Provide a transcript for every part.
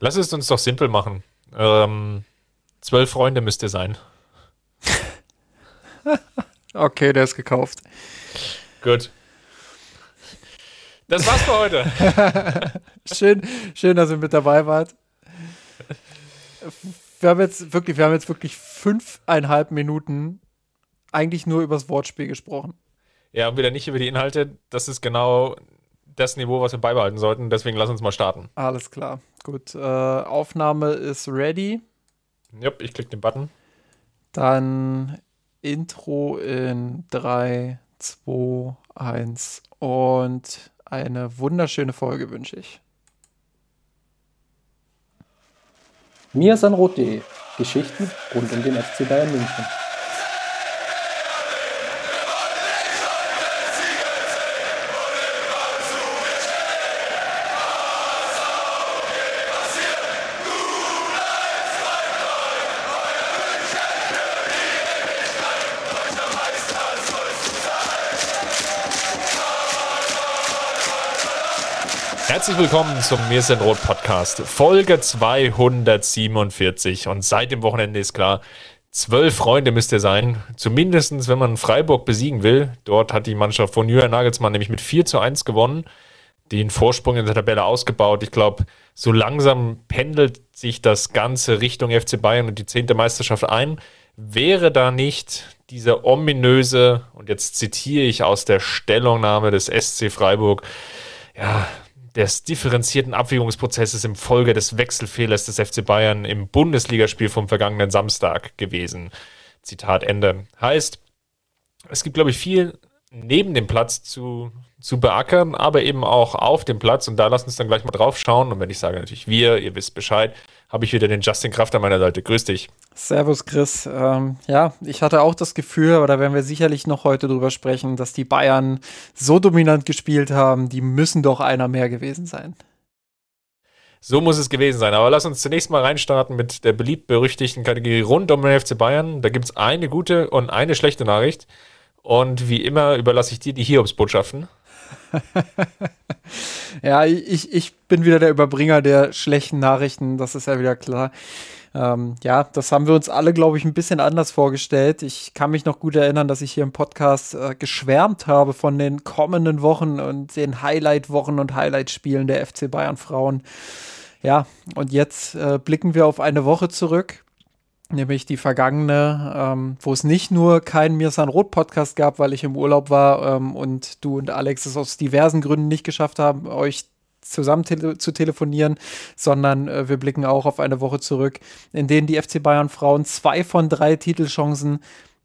Lass es uns doch simpel machen. Ähm, zwölf Freunde müsst ihr sein. okay, der ist gekauft. Gut. Das war's für heute. schön, schön, dass ihr mit dabei wart. Wir haben jetzt wirklich, wir haben jetzt wirklich fünfeinhalb Minuten eigentlich nur über das Wortspiel gesprochen. Ja, und wieder nicht über die Inhalte. Das ist genau das Niveau, was wir beibehalten sollten. Deswegen lass uns mal starten. Alles klar. Gut. Äh, Aufnahme ist ready. Ja, ich klicke den Button. Dann Intro in 3, 2, 1 und eine wunderschöne Folge wünsche ich. Miasanrot.de Geschichten rund um den FC Bayern München. Herzlich willkommen zum Mir sind Rot Podcast, Folge 247. Und seit dem Wochenende ist klar, zwölf Freunde müsst ihr sein. Zumindest, wenn man Freiburg besiegen will. Dort hat die Mannschaft von Julian Nagelsmann nämlich mit 4 zu 1 gewonnen, den Vorsprung in der Tabelle ausgebaut. Ich glaube, so langsam pendelt sich das Ganze Richtung FC Bayern und die zehnte Meisterschaft ein. Wäre da nicht diese ominöse, und jetzt zitiere ich aus der Stellungnahme des SC Freiburg, ja, des differenzierten Abwägungsprozesses im Folge des Wechselfehlers des FC Bayern im Bundesligaspiel vom vergangenen Samstag gewesen. Zitat Ende. Heißt, es gibt, glaube ich, viel neben dem Platz zu, zu beackern, aber eben auch auf dem Platz. Und da lassen uns dann gleich mal drauf schauen. Und wenn ich sage natürlich wir, ihr wisst Bescheid, habe ich wieder den Justin Kraft an meiner Seite. Grüß dich. Servus, Chris. Ähm, ja, ich hatte auch das Gefühl, aber da werden wir sicherlich noch heute drüber sprechen, dass die Bayern so dominant gespielt haben, die müssen doch einer mehr gewesen sein. So muss es gewesen sein. Aber lass uns zunächst mal reinstarten mit der beliebt-berüchtigten Kategorie rund um den FC Bayern. Da gibt es eine gute und eine schlechte Nachricht. Und wie immer überlasse ich dir die Hiobsbotschaften. ja, ich, ich bin wieder der Überbringer der schlechten Nachrichten, das ist ja wieder klar. Ähm, ja, das haben wir uns alle, glaube ich, ein bisschen anders vorgestellt. Ich kann mich noch gut erinnern, dass ich hier im Podcast äh, geschwärmt habe von den kommenden Wochen und den Highlight-Wochen und Highlight-Spielen der FC Bayern Frauen. Ja, und jetzt äh, blicken wir auf eine Woche zurück, nämlich die vergangene, ähm, wo es nicht nur keinen Mirsan Roth Podcast gab, weil ich im Urlaub war ähm, und du und Alex es aus diversen Gründen nicht geschafft haben, euch zusammen tele zu telefonieren, sondern äh, wir blicken auch auf eine Woche zurück, in denen die FC Bayern Frauen zwei von drei Titelchancen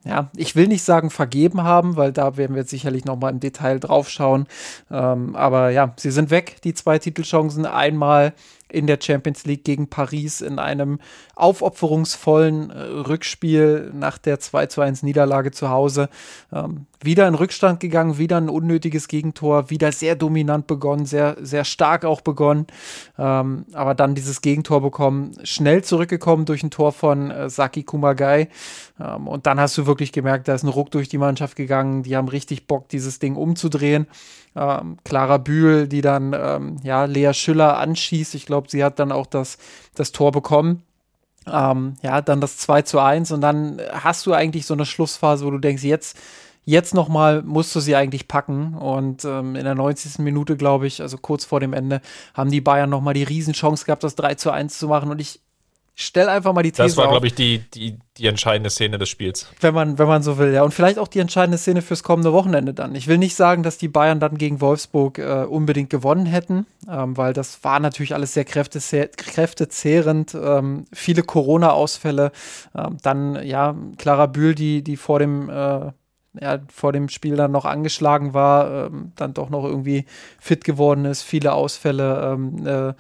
ja, ich will nicht sagen vergeben haben, weil da werden wir jetzt sicherlich noch mal im Detail drauf schauen. Ähm, aber ja, sie sind weg, die zwei Titelchancen. Einmal in der Champions League gegen Paris in einem aufopferungsvollen äh, Rückspiel nach der 2 zu 1 Niederlage zu Hause. Ähm, wieder in Rückstand gegangen, wieder ein unnötiges Gegentor, wieder sehr dominant begonnen, sehr, sehr stark auch begonnen. Ähm, aber dann dieses Gegentor bekommen, schnell zurückgekommen durch ein Tor von äh, Saki Kumagai. Ähm, und dann hast du wirklich gemerkt, da ist ein Ruck durch die Mannschaft gegangen. Die haben richtig Bock, dieses Ding umzudrehen. Ähm, Clara Bühl, die dann ähm, ja, Lea Schüller anschießt. Ich glaube, sie hat dann auch das, das Tor bekommen. Ähm, ja, dann das 2 zu 1 und dann hast du eigentlich so eine Schlussphase, wo du denkst, jetzt, jetzt nochmal musst du sie eigentlich packen. Und ähm, in der 90. Minute, glaube ich, also kurz vor dem Ende, haben die Bayern nochmal die Riesenchance gehabt, das 3 zu 1 zu machen. Und ich, stell einfach mal die These Das war, glaube ich, die, die, die entscheidende Szene des Spiels. Wenn man, wenn man so will, ja. Und vielleicht auch die entscheidende Szene fürs kommende Wochenende dann. Ich will nicht sagen, dass die Bayern dann gegen Wolfsburg äh, unbedingt gewonnen hätten, ähm, weil das war natürlich alles sehr kräftezehrend. Ähm, viele Corona-Ausfälle. Ähm, dann, ja, Clara Bühl, die, die vor dem äh, ja, vor dem Spiel dann noch angeschlagen war, ähm, dann doch noch irgendwie fit geworden ist, viele Ausfälle, ähm, äh,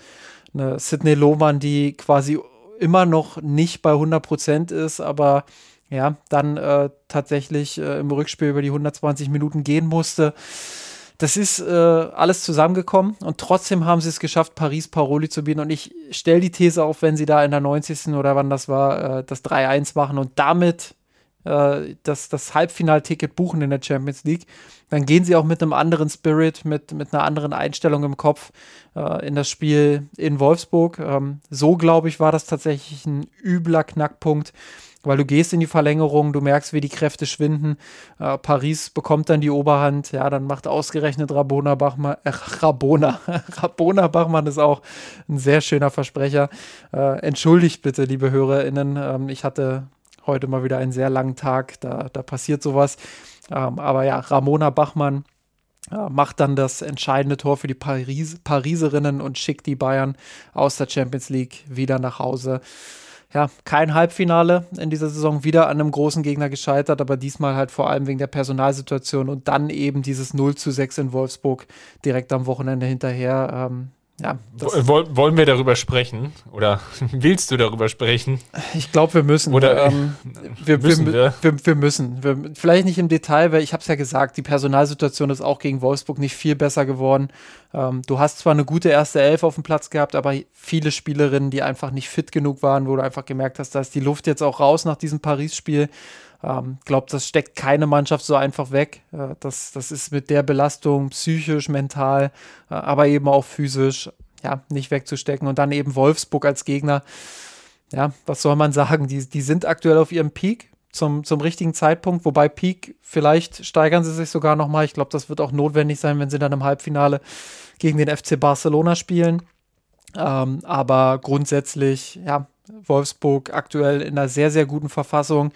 eine Sidney Lohmann, die quasi immer noch nicht bei 100 Prozent ist, aber ja, dann äh, tatsächlich äh, im Rückspiel über die 120 Minuten gehen musste. Das ist äh, alles zusammengekommen und trotzdem haben sie es geschafft, Paris Paroli zu bieten. Und ich stelle die These auf, wenn sie da in der 90. oder wann das war, äh, das 3-1 machen und damit äh, das, das Halbfinalticket buchen in der Champions League, dann gehen sie auch mit einem anderen Spirit, mit, mit einer anderen Einstellung im Kopf äh, in das Spiel in Wolfsburg. Ähm, so, glaube ich, war das tatsächlich ein übler Knackpunkt weil du gehst in die Verlängerung, du merkst, wie die Kräfte schwinden. Äh, Paris bekommt dann die Oberhand, ja, dann macht ausgerechnet Rabona Bachmann, äh, Rabona, Rabona Bachmann ist auch ein sehr schöner Versprecher. Äh, entschuldigt bitte, liebe HörerInnen, ähm, ich hatte heute mal wieder einen sehr langen Tag, da, da passiert sowas. Ähm, aber ja, Ramona Bachmann äh, macht dann das entscheidende Tor für die Paris Pariserinnen und schickt die Bayern aus der Champions League wieder nach Hause ja, kein Halbfinale in dieser Saison wieder an einem großen Gegner gescheitert, aber diesmal halt vor allem wegen der Personalsituation und dann eben dieses 0 zu 6 in Wolfsburg direkt am Wochenende hinterher. Ähm, ja, wollen wir darüber sprechen? Oder willst du darüber sprechen? Ich glaube, wir müssen. Oder ähm, wir, müssen wir? Wir, wir müssen. Wir, vielleicht nicht im Detail, weil ich habe es ja gesagt, die Personalsituation ist auch gegen Wolfsburg nicht viel besser geworden. Ähm, du hast zwar eine gute erste Elf auf dem Platz gehabt, aber viele Spielerinnen, die einfach nicht fit genug waren, wo du einfach gemerkt hast, da ist die Luft jetzt auch raus nach diesem Paris-Spiel. Ähm, glaube, das steckt keine Mannschaft so einfach weg. Äh, das, das ist mit der Belastung psychisch, mental, äh, aber eben auch physisch, ja, nicht wegzustecken. Und dann eben Wolfsburg als Gegner. Ja, was soll man sagen? Die, die sind aktuell auf ihrem Peak zum, zum richtigen Zeitpunkt, wobei Peak, vielleicht steigern sie sich sogar nochmal. Ich glaube, das wird auch notwendig sein, wenn sie dann im Halbfinale gegen den FC Barcelona spielen. Ähm, aber grundsätzlich, ja, Wolfsburg aktuell in einer sehr, sehr guten Verfassung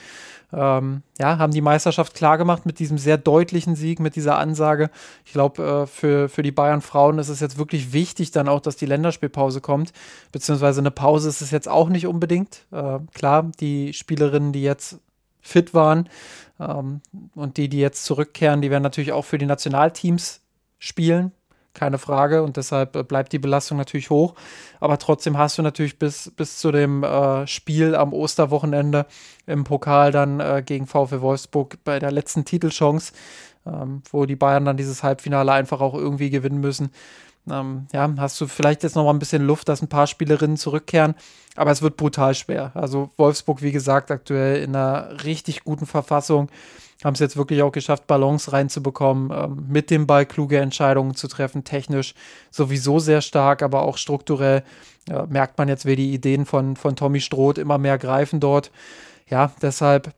ähm, ja, haben die Meisterschaft klar gemacht mit diesem sehr deutlichen Sieg, mit dieser Ansage. Ich glaube, äh, für, für die Bayern-Frauen ist es jetzt wirklich wichtig dann auch, dass die Länderspielpause kommt, beziehungsweise eine Pause ist es jetzt auch nicht unbedingt. Äh, klar, die Spielerinnen, die jetzt fit waren ähm, und die, die jetzt zurückkehren, die werden natürlich auch für die Nationalteams spielen keine Frage. Und deshalb äh, bleibt die Belastung natürlich hoch. Aber trotzdem hast du natürlich bis, bis zu dem äh, Spiel am Osterwochenende im Pokal dann äh, gegen VfW Wolfsburg bei der letzten Titelchance, ähm, wo die Bayern dann dieses Halbfinale einfach auch irgendwie gewinnen müssen. Ähm, ja, hast du vielleicht jetzt noch mal ein bisschen Luft, dass ein paar Spielerinnen zurückkehren, aber es wird brutal schwer. Also Wolfsburg, wie gesagt, aktuell in einer richtig guten Verfassung haben es jetzt wirklich auch geschafft, Balance reinzubekommen, ähm, mit dem Ball kluge Entscheidungen zu treffen, technisch sowieso sehr stark, aber auch strukturell äh, merkt man jetzt, wie die Ideen von, von Tommy Stroth immer mehr greifen dort. Ja, deshalb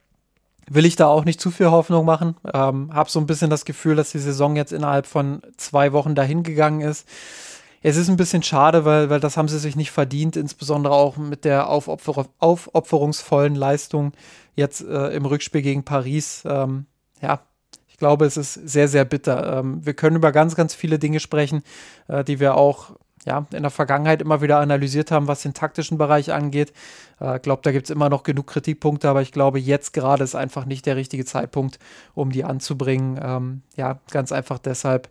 will ich da auch nicht zu viel Hoffnung machen. Ähm, hab so ein bisschen das Gefühl, dass die Saison jetzt innerhalb von zwei Wochen dahin gegangen ist. Es ist ein bisschen schade, weil, weil das haben sie sich nicht verdient, insbesondere auch mit der Aufopfer aufopferungsvollen Leistung jetzt äh, im Rückspiel gegen Paris. Ähm, ja, ich glaube, es ist sehr, sehr bitter. Ähm, wir können über ganz, ganz viele Dinge sprechen, äh, die wir auch ja, in der Vergangenheit immer wieder analysiert haben, was den taktischen Bereich angeht. Ich äh, glaube, da gibt es immer noch genug Kritikpunkte, aber ich glaube, jetzt gerade ist einfach nicht der richtige Zeitpunkt, um die anzubringen. Ähm, ja, ganz einfach deshalb,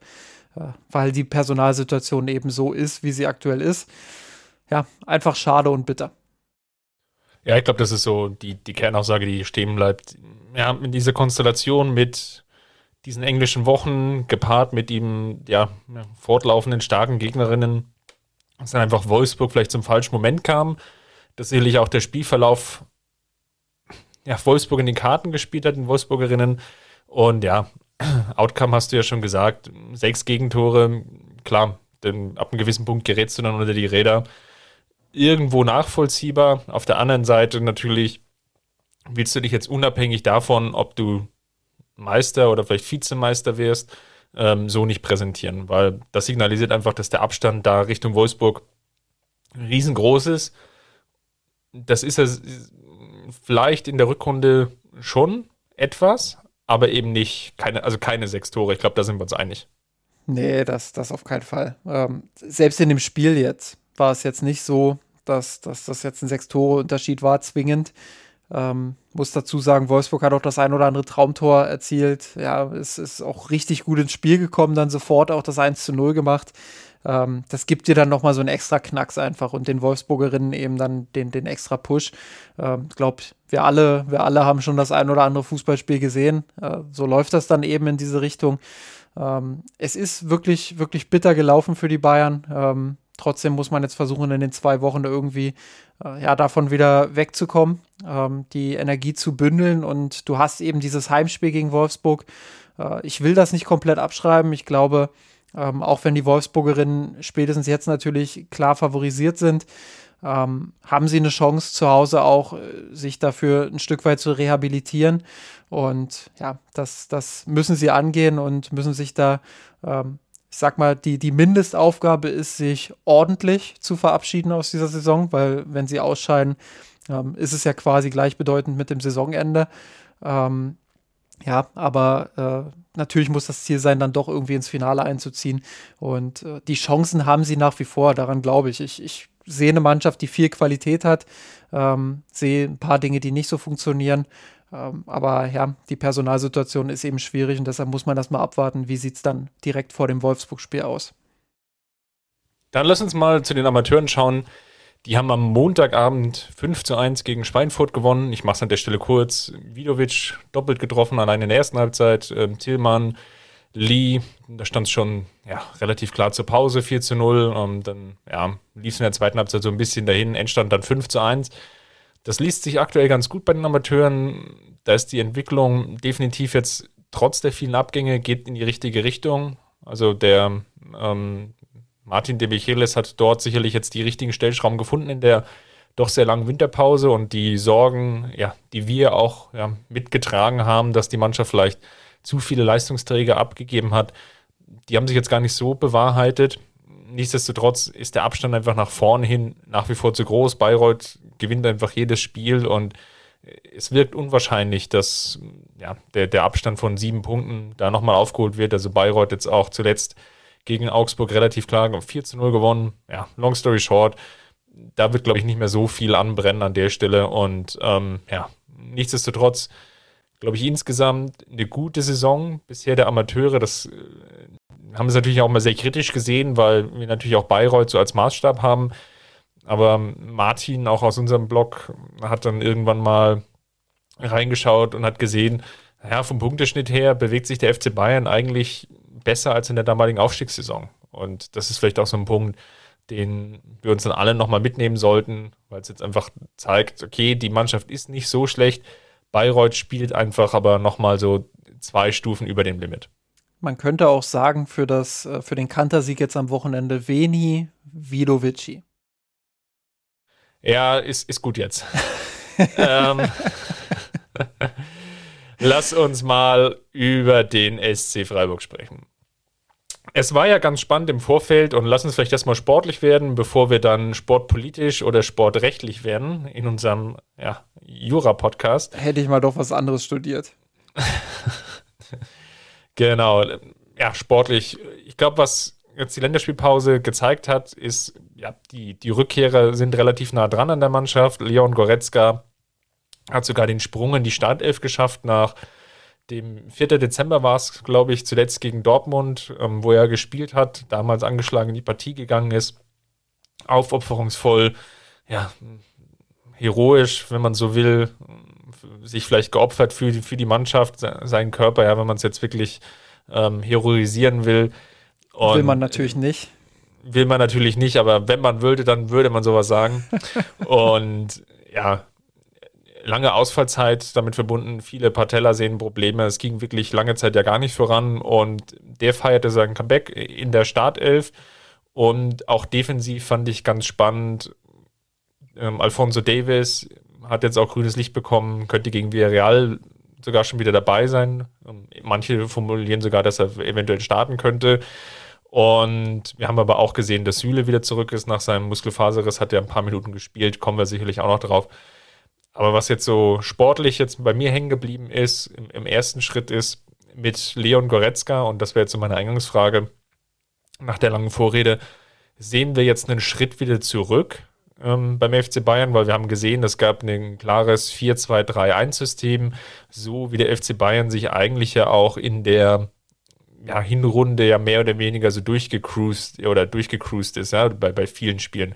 äh, weil die Personalsituation eben so ist, wie sie aktuell ist. Ja, einfach schade und bitter. Ja, ich glaube, das ist so die, die Kernaussage, die stehen bleibt. Ja, mit dieser Konstellation mit diesen englischen Wochen gepaart mit ihm, ja, fortlaufenden starken Gegnerinnen, dass dann einfach Wolfsburg vielleicht zum falschen Moment kam, dass sicherlich auch der Spielverlauf ja, Wolfsburg in den Karten gespielt hat, den Wolfsburgerinnen. Und ja, Outcome hast du ja schon gesagt, sechs Gegentore, klar, denn ab einem gewissen Punkt gerätst du dann unter die Räder irgendwo nachvollziehbar. Auf der anderen Seite natürlich willst du dich jetzt unabhängig davon, ob du Meister oder vielleicht Vizemeister wirst, ähm, so nicht präsentieren, weil das signalisiert einfach, dass der Abstand da Richtung Wolfsburg riesengroß ist. Das ist es vielleicht in der Rückrunde schon etwas, aber eben nicht, keine, also keine sechs Tore. Ich glaube, da sind wir uns einig. Nee, das, das auf keinen Fall. Ähm, selbst in dem Spiel jetzt war es jetzt nicht so, dass, dass das jetzt ein Sechs-Tore-Unterschied war, zwingend. Ähm, muss dazu sagen, Wolfsburg hat auch das ein oder andere Traumtor erzielt. Ja, es ist auch richtig gut ins Spiel gekommen, dann sofort auch das 1 zu 0 gemacht. Ähm, das gibt dir dann nochmal so einen extra Knacks einfach und den Wolfsburgerinnen eben dann den, den extra Push. Ähm, glaube, wir alle, wir alle haben schon das ein oder andere Fußballspiel gesehen. Äh, so läuft das dann eben in diese Richtung. Ähm, es ist wirklich, wirklich bitter gelaufen für die Bayern. Ähm, trotzdem muss man jetzt versuchen, in den zwei Wochen irgendwie äh, ja, davon wieder wegzukommen, ähm, die Energie zu bündeln. Und du hast eben dieses Heimspiel gegen Wolfsburg. Äh, ich will das nicht komplett abschreiben. Ich glaube, ähm, auch wenn die Wolfsburgerinnen spätestens jetzt natürlich klar favorisiert sind, ähm, haben sie eine Chance zu Hause auch, äh, sich dafür ein Stück weit zu rehabilitieren. Und ja, das, das müssen sie angehen und müssen sich da, ähm, ich sag mal, die, die Mindestaufgabe ist, sich ordentlich zu verabschieden aus dieser Saison, weil wenn sie ausscheiden, ähm, ist es ja quasi gleichbedeutend mit dem Saisonende. Ähm, ja, aber äh, natürlich muss das Ziel sein, dann doch irgendwie ins Finale einzuziehen. Und äh, die Chancen haben sie nach wie vor, daran glaube ich. ich. Ich sehe eine Mannschaft, die viel Qualität hat, ähm, sehe ein paar Dinge, die nicht so funktionieren. Ähm, aber ja, die Personalsituation ist eben schwierig und deshalb muss man das mal abwarten, wie sieht es dann direkt vor dem Wolfsburg-Spiel aus. Dann lass uns mal zu den Amateuren schauen. Die haben am Montagabend 5 zu 1 gegen Schweinfurt gewonnen. Ich mache es an der Stelle kurz. Vidovic doppelt getroffen, allein in der ersten Halbzeit. Ähm, Tillmann, Lee, da stand es schon ja, relativ klar zur Pause, 4 zu 0. Und dann ja, lief es in der zweiten Halbzeit so ein bisschen dahin. Endstand dann 5 zu 1. Das liest sich aktuell ganz gut bei den Amateuren. Da ist die Entwicklung definitiv jetzt trotz der vielen Abgänge geht in die richtige Richtung. Also der ähm, Martin de Michelis hat dort sicherlich jetzt die richtigen Stellschrauben gefunden in der doch sehr langen Winterpause und die Sorgen, ja, die wir auch ja, mitgetragen haben, dass die Mannschaft vielleicht zu viele Leistungsträger abgegeben hat, die haben sich jetzt gar nicht so bewahrheitet. Nichtsdestotrotz ist der Abstand einfach nach vorne hin nach wie vor zu groß. Bayreuth gewinnt einfach jedes Spiel und es wirkt unwahrscheinlich, dass ja, der, der Abstand von sieben Punkten da nochmal aufgeholt wird. Also Bayreuth jetzt auch zuletzt gegen Augsburg relativ klar 4 zu 0 gewonnen. Ja, long story short, da wird, glaube ich, nicht mehr so viel anbrennen an der Stelle. Und ähm, ja, nichtsdestotrotz, glaube ich, insgesamt eine gute Saison bisher der Amateure. Das äh, haben wir natürlich auch mal sehr kritisch gesehen, weil wir natürlich auch Bayreuth so als Maßstab haben. Aber Martin, auch aus unserem Blog, hat dann irgendwann mal reingeschaut und hat gesehen, ja, vom Punkteschnitt her bewegt sich der FC Bayern eigentlich besser als in der damaligen Aufstiegssaison. Und das ist vielleicht auch so ein Punkt, den wir uns dann alle nochmal mitnehmen sollten, weil es jetzt einfach zeigt, okay, die Mannschaft ist nicht so schlecht. Bayreuth spielt einfach aber nochmal so zwei Stufen über dem Limit. Man könnte auch sagen, für, das, äh, für den Kantersieg jetzt am Wochenende Veni Vidovici. Ja, ist, ist gut jetzt. ähm, lass uns mal über den SC Freiburg sprechen. Es war ja ganz spannend im Vorfeld und lass uns vielleicht erstmal sportlich werden, bevor wir dann sportpolitisch oder sportrechtlich werden in unserem ja, Jura-Podcast. Hätte ich mal doch was anderes studiert. genau. Ja, sportlich. Ich glaube, was jetzt die Länderspielpause gezeigt hat, ist, ja, die, die Rückkehrer sind relativ nah dran an der Mannschaft. Leon Goretzka hat sogar den Sprung in die Startelf geschafft nach dem 4. Dezember war es, glaube ich, zuletzt gegen Dortmund, ähm, wo er gespielt hat, damals angeschlagen in die Partie gegangen ist. Aufopferungsvoll, ja, heroisch, wenn man so will, sich vielleicht geopfert für, für die Mannschaft, seinen Körper, ja, wenn man es jetzt wirklich ähm, heroisieren will. Und will man natürlich nicht. Will man natürlich nicht, aber wenn man würde, dann würde man sowas sagen. und ja, lange Ausfallzeit damit verbunden, viele Patella-Sehnenprobleme. Es ging wirklich lange Zeit ja gar nicht voran und der feierte sein Comeback in der Startelf und auch defensiv fand ich ganz spannend. Ähm, Alfonso Davis hat jetzt auch grünes Licht bekommen, könnte gegen Villarreal sogar schon wieder dabei sein. Ähm, manche formulieren sogar, dass er eventuell starten könnte. Und wir haben aber auch gesehen, dass Süle wieder zurück ist nach seinem Muskelfaserriss, hat er ein paar Minuten gespielt, kommen wir sicherlich auch noch drauf. Aber was jetzt so sportlich jetzt bei mir hängen geblieben ist, im, im ersten Schritt ist mit Leon Goretzka, und das wäre jetzt so meine Eingangsfrage nach der langen Vorrede, sehen wir jetzt einen Schritt wieder zurück ähm, beim FC Bayern, weil wir haben gesehen, es gab ein klares 4-2-3-1-System, so wie der FC Bayern sich eigentlich ja auch in der ja, Hinrunde ja mehr oder weniger so durchgecruised oder durchgecruised ist, ja, bei, bei vielen Spielen.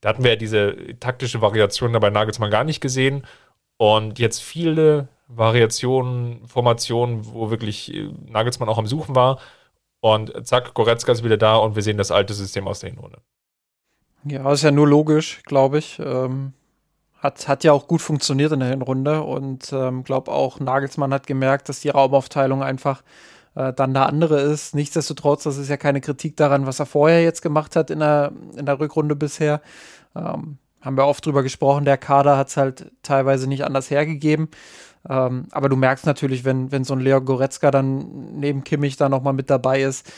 Da hatten wir ja diese taktische Variation dabei Nagelsmann gar nicht gesehen. Und jetzt viele Variationen, Formationen, wo wirklich äh, Nagelsmann auch am Suchen war. Und zack, Goretzka ist wieder da und wir sehen das alte System aus der Hinrunde. Ja, ist ja nur logisch, glaube ich. Ähm, hat, hat ja auch gut funktioniert in der Hinrunde und ähm, glaube auch Nagelsmann hat gemerkt, dass die Raumaufteilung einfach äh, dann eine andere ist. Nichtsdestotrotz, das ist ja keine Kritik daran, was er vorher jetzt gemacht hat in der, in der Rückrunde bisher. Ähm, haben wir oft drüber gesprochen, der Kader hat es halt teilweise nicht anders hergegeben. Ähm, aber du merkst natürlich, wenn, wenn so ein Leo Goretzka dann neben Kimmich da nochmal mit dabei ist,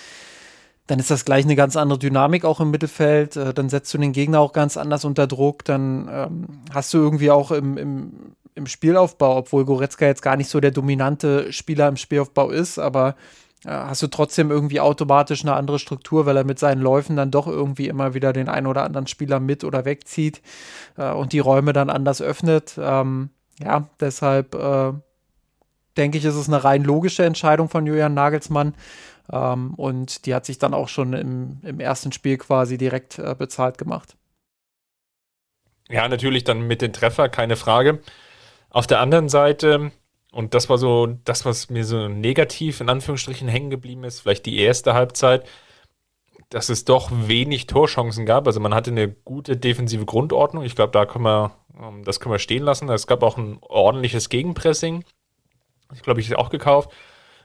dann ist das gleich eine ganz andere Dynamik auch im Mittelfeld. Äh, dann setzt du den Gegner auch ganz anders unter Druck. Dann ähm, hast du irgendwie auch im, im, im Spielaufbau, obwohl Goretzka jetzt gar nicht so der dominante Spieler im Spielaufbau ist, aber äh, hast du trotzdem irgendwie automatisch eine andere Struktur, weil er mit seinen Läufen dann doch irgendwie immer wieder den einen oder anderen Spieler mit oder wegzieht äh, und die Räume dann anders öffnet. Ähm, ja, deshalb äh, denke ich, ist es eine rein logische Entscheidung von Julian Nagelsmann. Ähm, und die hat sich dann auch schon im, im ersten Spiel quasi direkt äh, bezahlt gemacht. Ja, natürlich dann mit den Treffer, keine Frage. Auf der anderen Seite, und das war so das, was mir so negativ in Anführungsstrichen hängen geblieben ist, vielleicht die erste Halbzeit, dass es doch wenig Torchancen gab. Also man hatte eine gute defensive Grundordnung. Ich glaube, da können wir, ähm, das können wir stehen lassen. Es gab auch ein ordentliches Gegenpressing. Ich glaube, ich auch gekauft.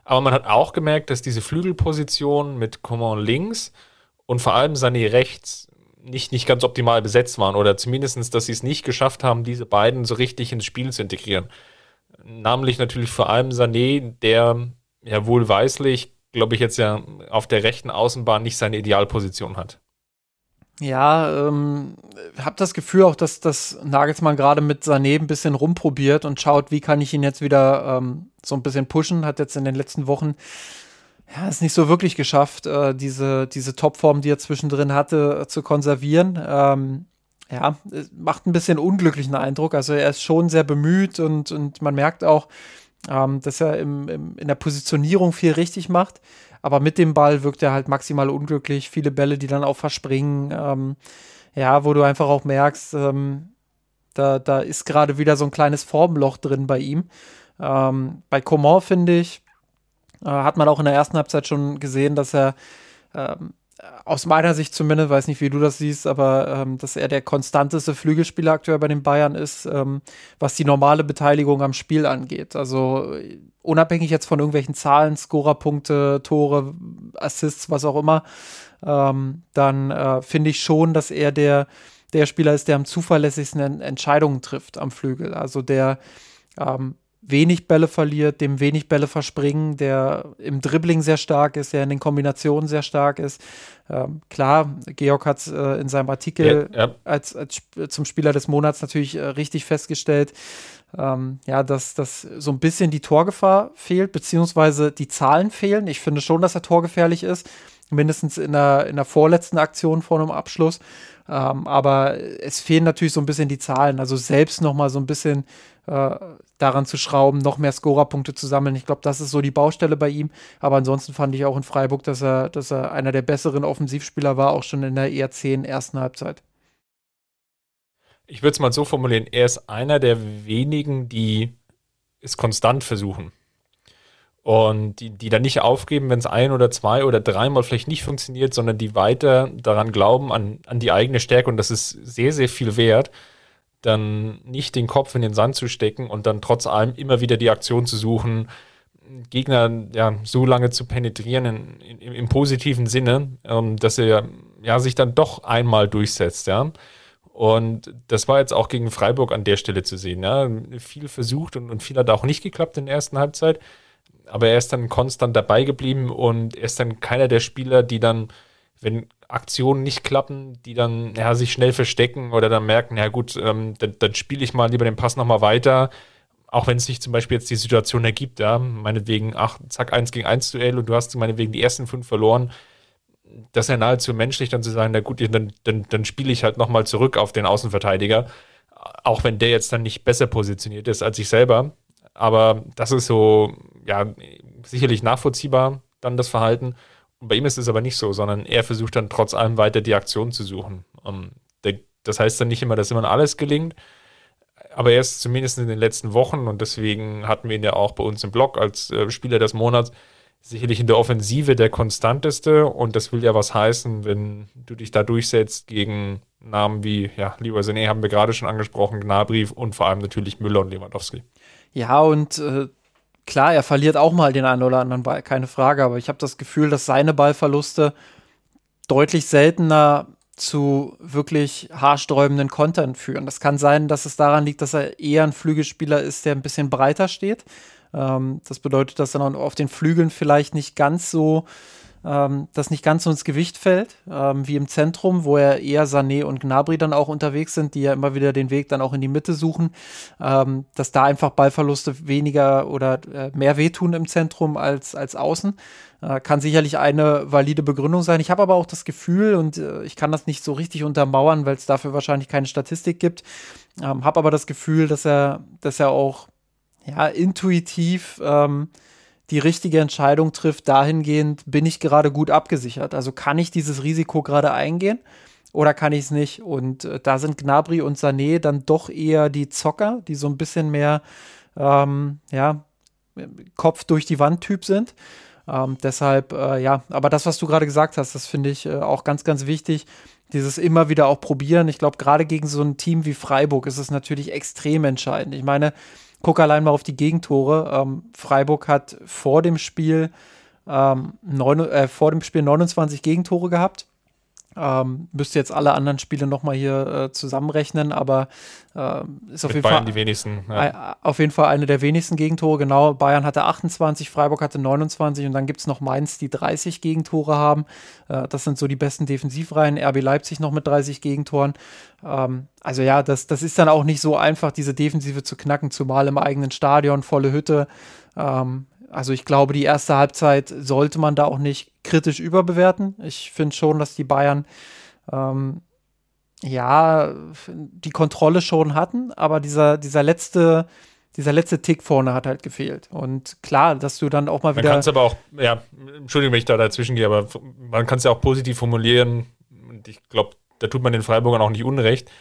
Aber man hat auch gemerkt, dass diese Flügelposition mit Coman links und vor allem Sané rechts nicht, nicht ganz optimal besetzt waren oder zumindest, dass sie es nicht geschafft haben, diese beiden so richtig ins Spiel zu integrieren. Namentlich natürlich vor allem Sané, der ja wohlweislich, glaube ich, jetzt ja auf der rechten Außenbahn nicht seine Idealposition hat. Ja, ähm, habe das Gefühl auch, dass das Nagelsmann gerade mit Sané ein bisschen rumprobiert und schaut, wie kann ich ihn jetzt wieder ähm, so ein bisschen pushen. Hat jetzt in den letzten Wochen ja, es nicht so wirklich geschafft, äh, diese, diese Topform, die er zwischendrin hatte, äh, zu konservieren. Ähm, ja, macht ein bisschen unglücklichen Eindruck. Also er ist schon sehr bemüht und, und man merkt auch, ähm, dass er im, im, in der Positionierung viel richtig macht. Aber mit dem Ball wirkt er halt maximal unglücklich. Viele Bälle, die dann auch verspringen. Ähm, ja, wo du einfach auch merkst, ähm, da, da ist gerade wieder so ein kleines Formloch drin bei ihm. Ähm, bei Coman, finde ich, äh, hat man auch in der ersten Halbzeit schon gesehen, dass er ähm, aus meiner Sicht zumindest, weiß nicht, wie du das siehst, aber ähm, dass er der konstanteste Flügelspieler aktuell bei den Bayern ist, ähm, was die normale Beteiligung am Spiel angeht. Also unabhängig jetzt von irgendwelchen Zahlen, Scorerpunkte, Tore, Assists, was auch immer, ähm, dann äh, finde ich schon, dass er der, der Spieler ist, der am zuverlässigsten Entscheidungen trifft am Flügel. Also der ähm, wenig Bälle verliert, dem wenig Bälle verspringen, der im Dribbling sehr stark ist, der in den Kombinationen sehr stark ist. Ähm, klar, Georg hat es äh, in seinem Artikel ja, ja. Als, als, zum Spieler des Monats natürlich äh, richtig festgestellt, ähm, ja, dass, dass so ein bisschen die Torgefahr fehlt, beziehungsweise die Zahlen fehlen. Ich finde schon, dass er torgefährlich ist, mindestens in der, in der vorletzten Aktion vor einem Abschluss. Ähm, aber es fehlen natürlich so ein bisschen die Zahlen. Also selbst noch mal so ein bisschen äh, daran zu schrauben, noch mehr Scorerpunkte zu sammeln. Ich glaube, das ist so die Baustelle bei ihm. Aber ansonsten fand ich auch in Freiburg, dass er, dass er einer der besseren Offensivspieler war, auch schon in der eher 10 ersten Halbzeit. Ich würde es mal so formulieren, er ist einer der wenigen, die es konstant versuchen. Und die, die dann nicht aufgeben, wenn es ein oder zwei oder dreimal vielleicht nicht funktioniert, sondern die weiter daran glauben, an, an die eigene Stärke. Und das ist sehr, sehr viel wert dann nicht den Kopf in den Sand zu stecken und dann trotz allem immer wieder die Aktion zu suchen, Gegner ja so lange zu penetrieren in, in, im positiven Sinne, ähm, dass er ja sich dann doch einmal durchsetzt, ja. Und das war jetzt auch gegen Freiburg an der Stelle zu sehen. Ja. Viel versucht und, und viel hat auch nicht geklappt in der ersten Halbzeit. Aber er ist dann konstant dabei geblieben und er ist dann keiner der Spieler, die dann, wenn Aktionen nicht klappen, die dann ja, sich schnell verstecken oder dann merken, ja gut, ähm, dann, dann spiele ich mal lieber den Pass nochmal weiter, auch wenn es sich zum Beispiel jetzt die Situation ergibt, ja, meinetwegen, ach, zack, eins gegen eins Duell und du hast meinetwegen die ersten fünf verloren, das ist ja nahezu menschlich, dann zu sagen, na gut, dann, dann, dann spiele ich halt nochmal zurück auf den Außenverteidiger, auch wenn der jetzt dann nicht besser positioniert ist als ich selber, aber das ist so, ja, sicherlich nachvollziehbar, dann das Verhalten bei ihm ist es aber nicht so, sondern er versucht dann trotz allem weiter die Aktion zu suchen. Um, der, das heißt dann nicht immer, dass immer alles gelingt, aber er ist zumindest in den letzten Wochen und deswegen hatten wir ihn ja auch bei uns im Blog als äh, Spieler des Monats sicherlich in der Offensive der konstanteste und das will ja was heißen, wenn du dich da durchsetzt gegen Namen wie ja, Leroy Sané haben wir gerade schon angesprochen, Gnabry und vor allem natürlich Müller und Lewandowski. Ja, und äh, klar, er verliert auch mal den einen oder anderen Ball, keine Frage, aber ich habe das Gefühl, dass seine Ballverluste deutlich seltener zu wirklich haarsträubenden Kontern führen. Das kann sein, dass es daran liegt, dass er eher ein Flügelspieler ist, der ein bisschen breiter steht. Ähm, das bedeutet, dass er auf den Flügeln vielleicht nicht ganz so ähm, das nicht ganz so ins Gewicht fällt, ähm, wie im Zentrum, wo er eher Sané und Gnabry dann auch unterwegs sind, die ja immer wieder den Weg dann auch in die Mitte suchen, ähm, dass da einfach Ballverluste weniger oder äh, mehr wehtun im Zentrum als, als außen. Äh, kann sicherlich eine valide Begründung sein. Ich habe aber auch das Gefühl, und äh, ich kann das nicht so richtig untermauern, weil es dafür wahrscheinlich keine Statistik gibt, ähm, habe aber das Gefühl, dass er, dass er auch ja, intuitiv ähm, die richtige Entscheidung trifft, dahingehend, bin ich gerade gut abgesichert? Also kann ich dieses Risiko gerade eingehen oder kann ich es nicht? Und äh, da sind Gnabry und Sané dann doch eher die Zocker, die so ein bisschen mehr, ähm, ja, Kopf durch die Wand Typ sind. Ähm, deshalb, äh, ja, aber das, was du gerade gesagt hast, das finde ich äh, auch ganz, ganz wichtig. Dieses immer wieder auch probieren. Ich glaube, gerade gegen so ein Team wie Freiburg ist es natürlich extrem entscheidend. Ich meine, guck allein mal auf die Gegentore. Ähm, Freiburg hat vor dem Spiel ähm, neun, äh, vor dem Spiel 29 Gegentore gehabt. Ähm, müsste jetzt alle anderen Spiele nochmal hier äh, zusammenrechnen, aber äh, ist auf jeden, Bayern Fall, die wenigsten, ja. auf jeden Fall eine der wenigsten Gegentore. Genau, Bayern hatte 28, Freiburg hatte 29 und dann gibt es noch Mainz, die 30 Gegentore haben. Äh, das sind so die besten Defensivreihen. RB Leipzig noch mit 30 Gegentoren. Ähm, also ja, das, das ist dann auch nicht so einfach, diese Defensive zu knacken, zumal im eigenen Stadion, volle Hütte. Ähm, also ich glaube, die erste Halbzeit sollte man da auch nicht kritisch überbewerten. Ich finde schon, dass die Bayern ähm, ja die Kontrolle schon hatten, aber dieser, dieser letzte dieser letzte Tick vorne hat halt gefehlt. Und klar, dass du dann auch mal wieder. Man kann es aber auch, ja, Entschuldigung, wenn ich da dazwischen gehe, aber man kann es ja auch positiv formulieren. Und ich glaube, da tut man den Freiburgern auch nicht unrecht.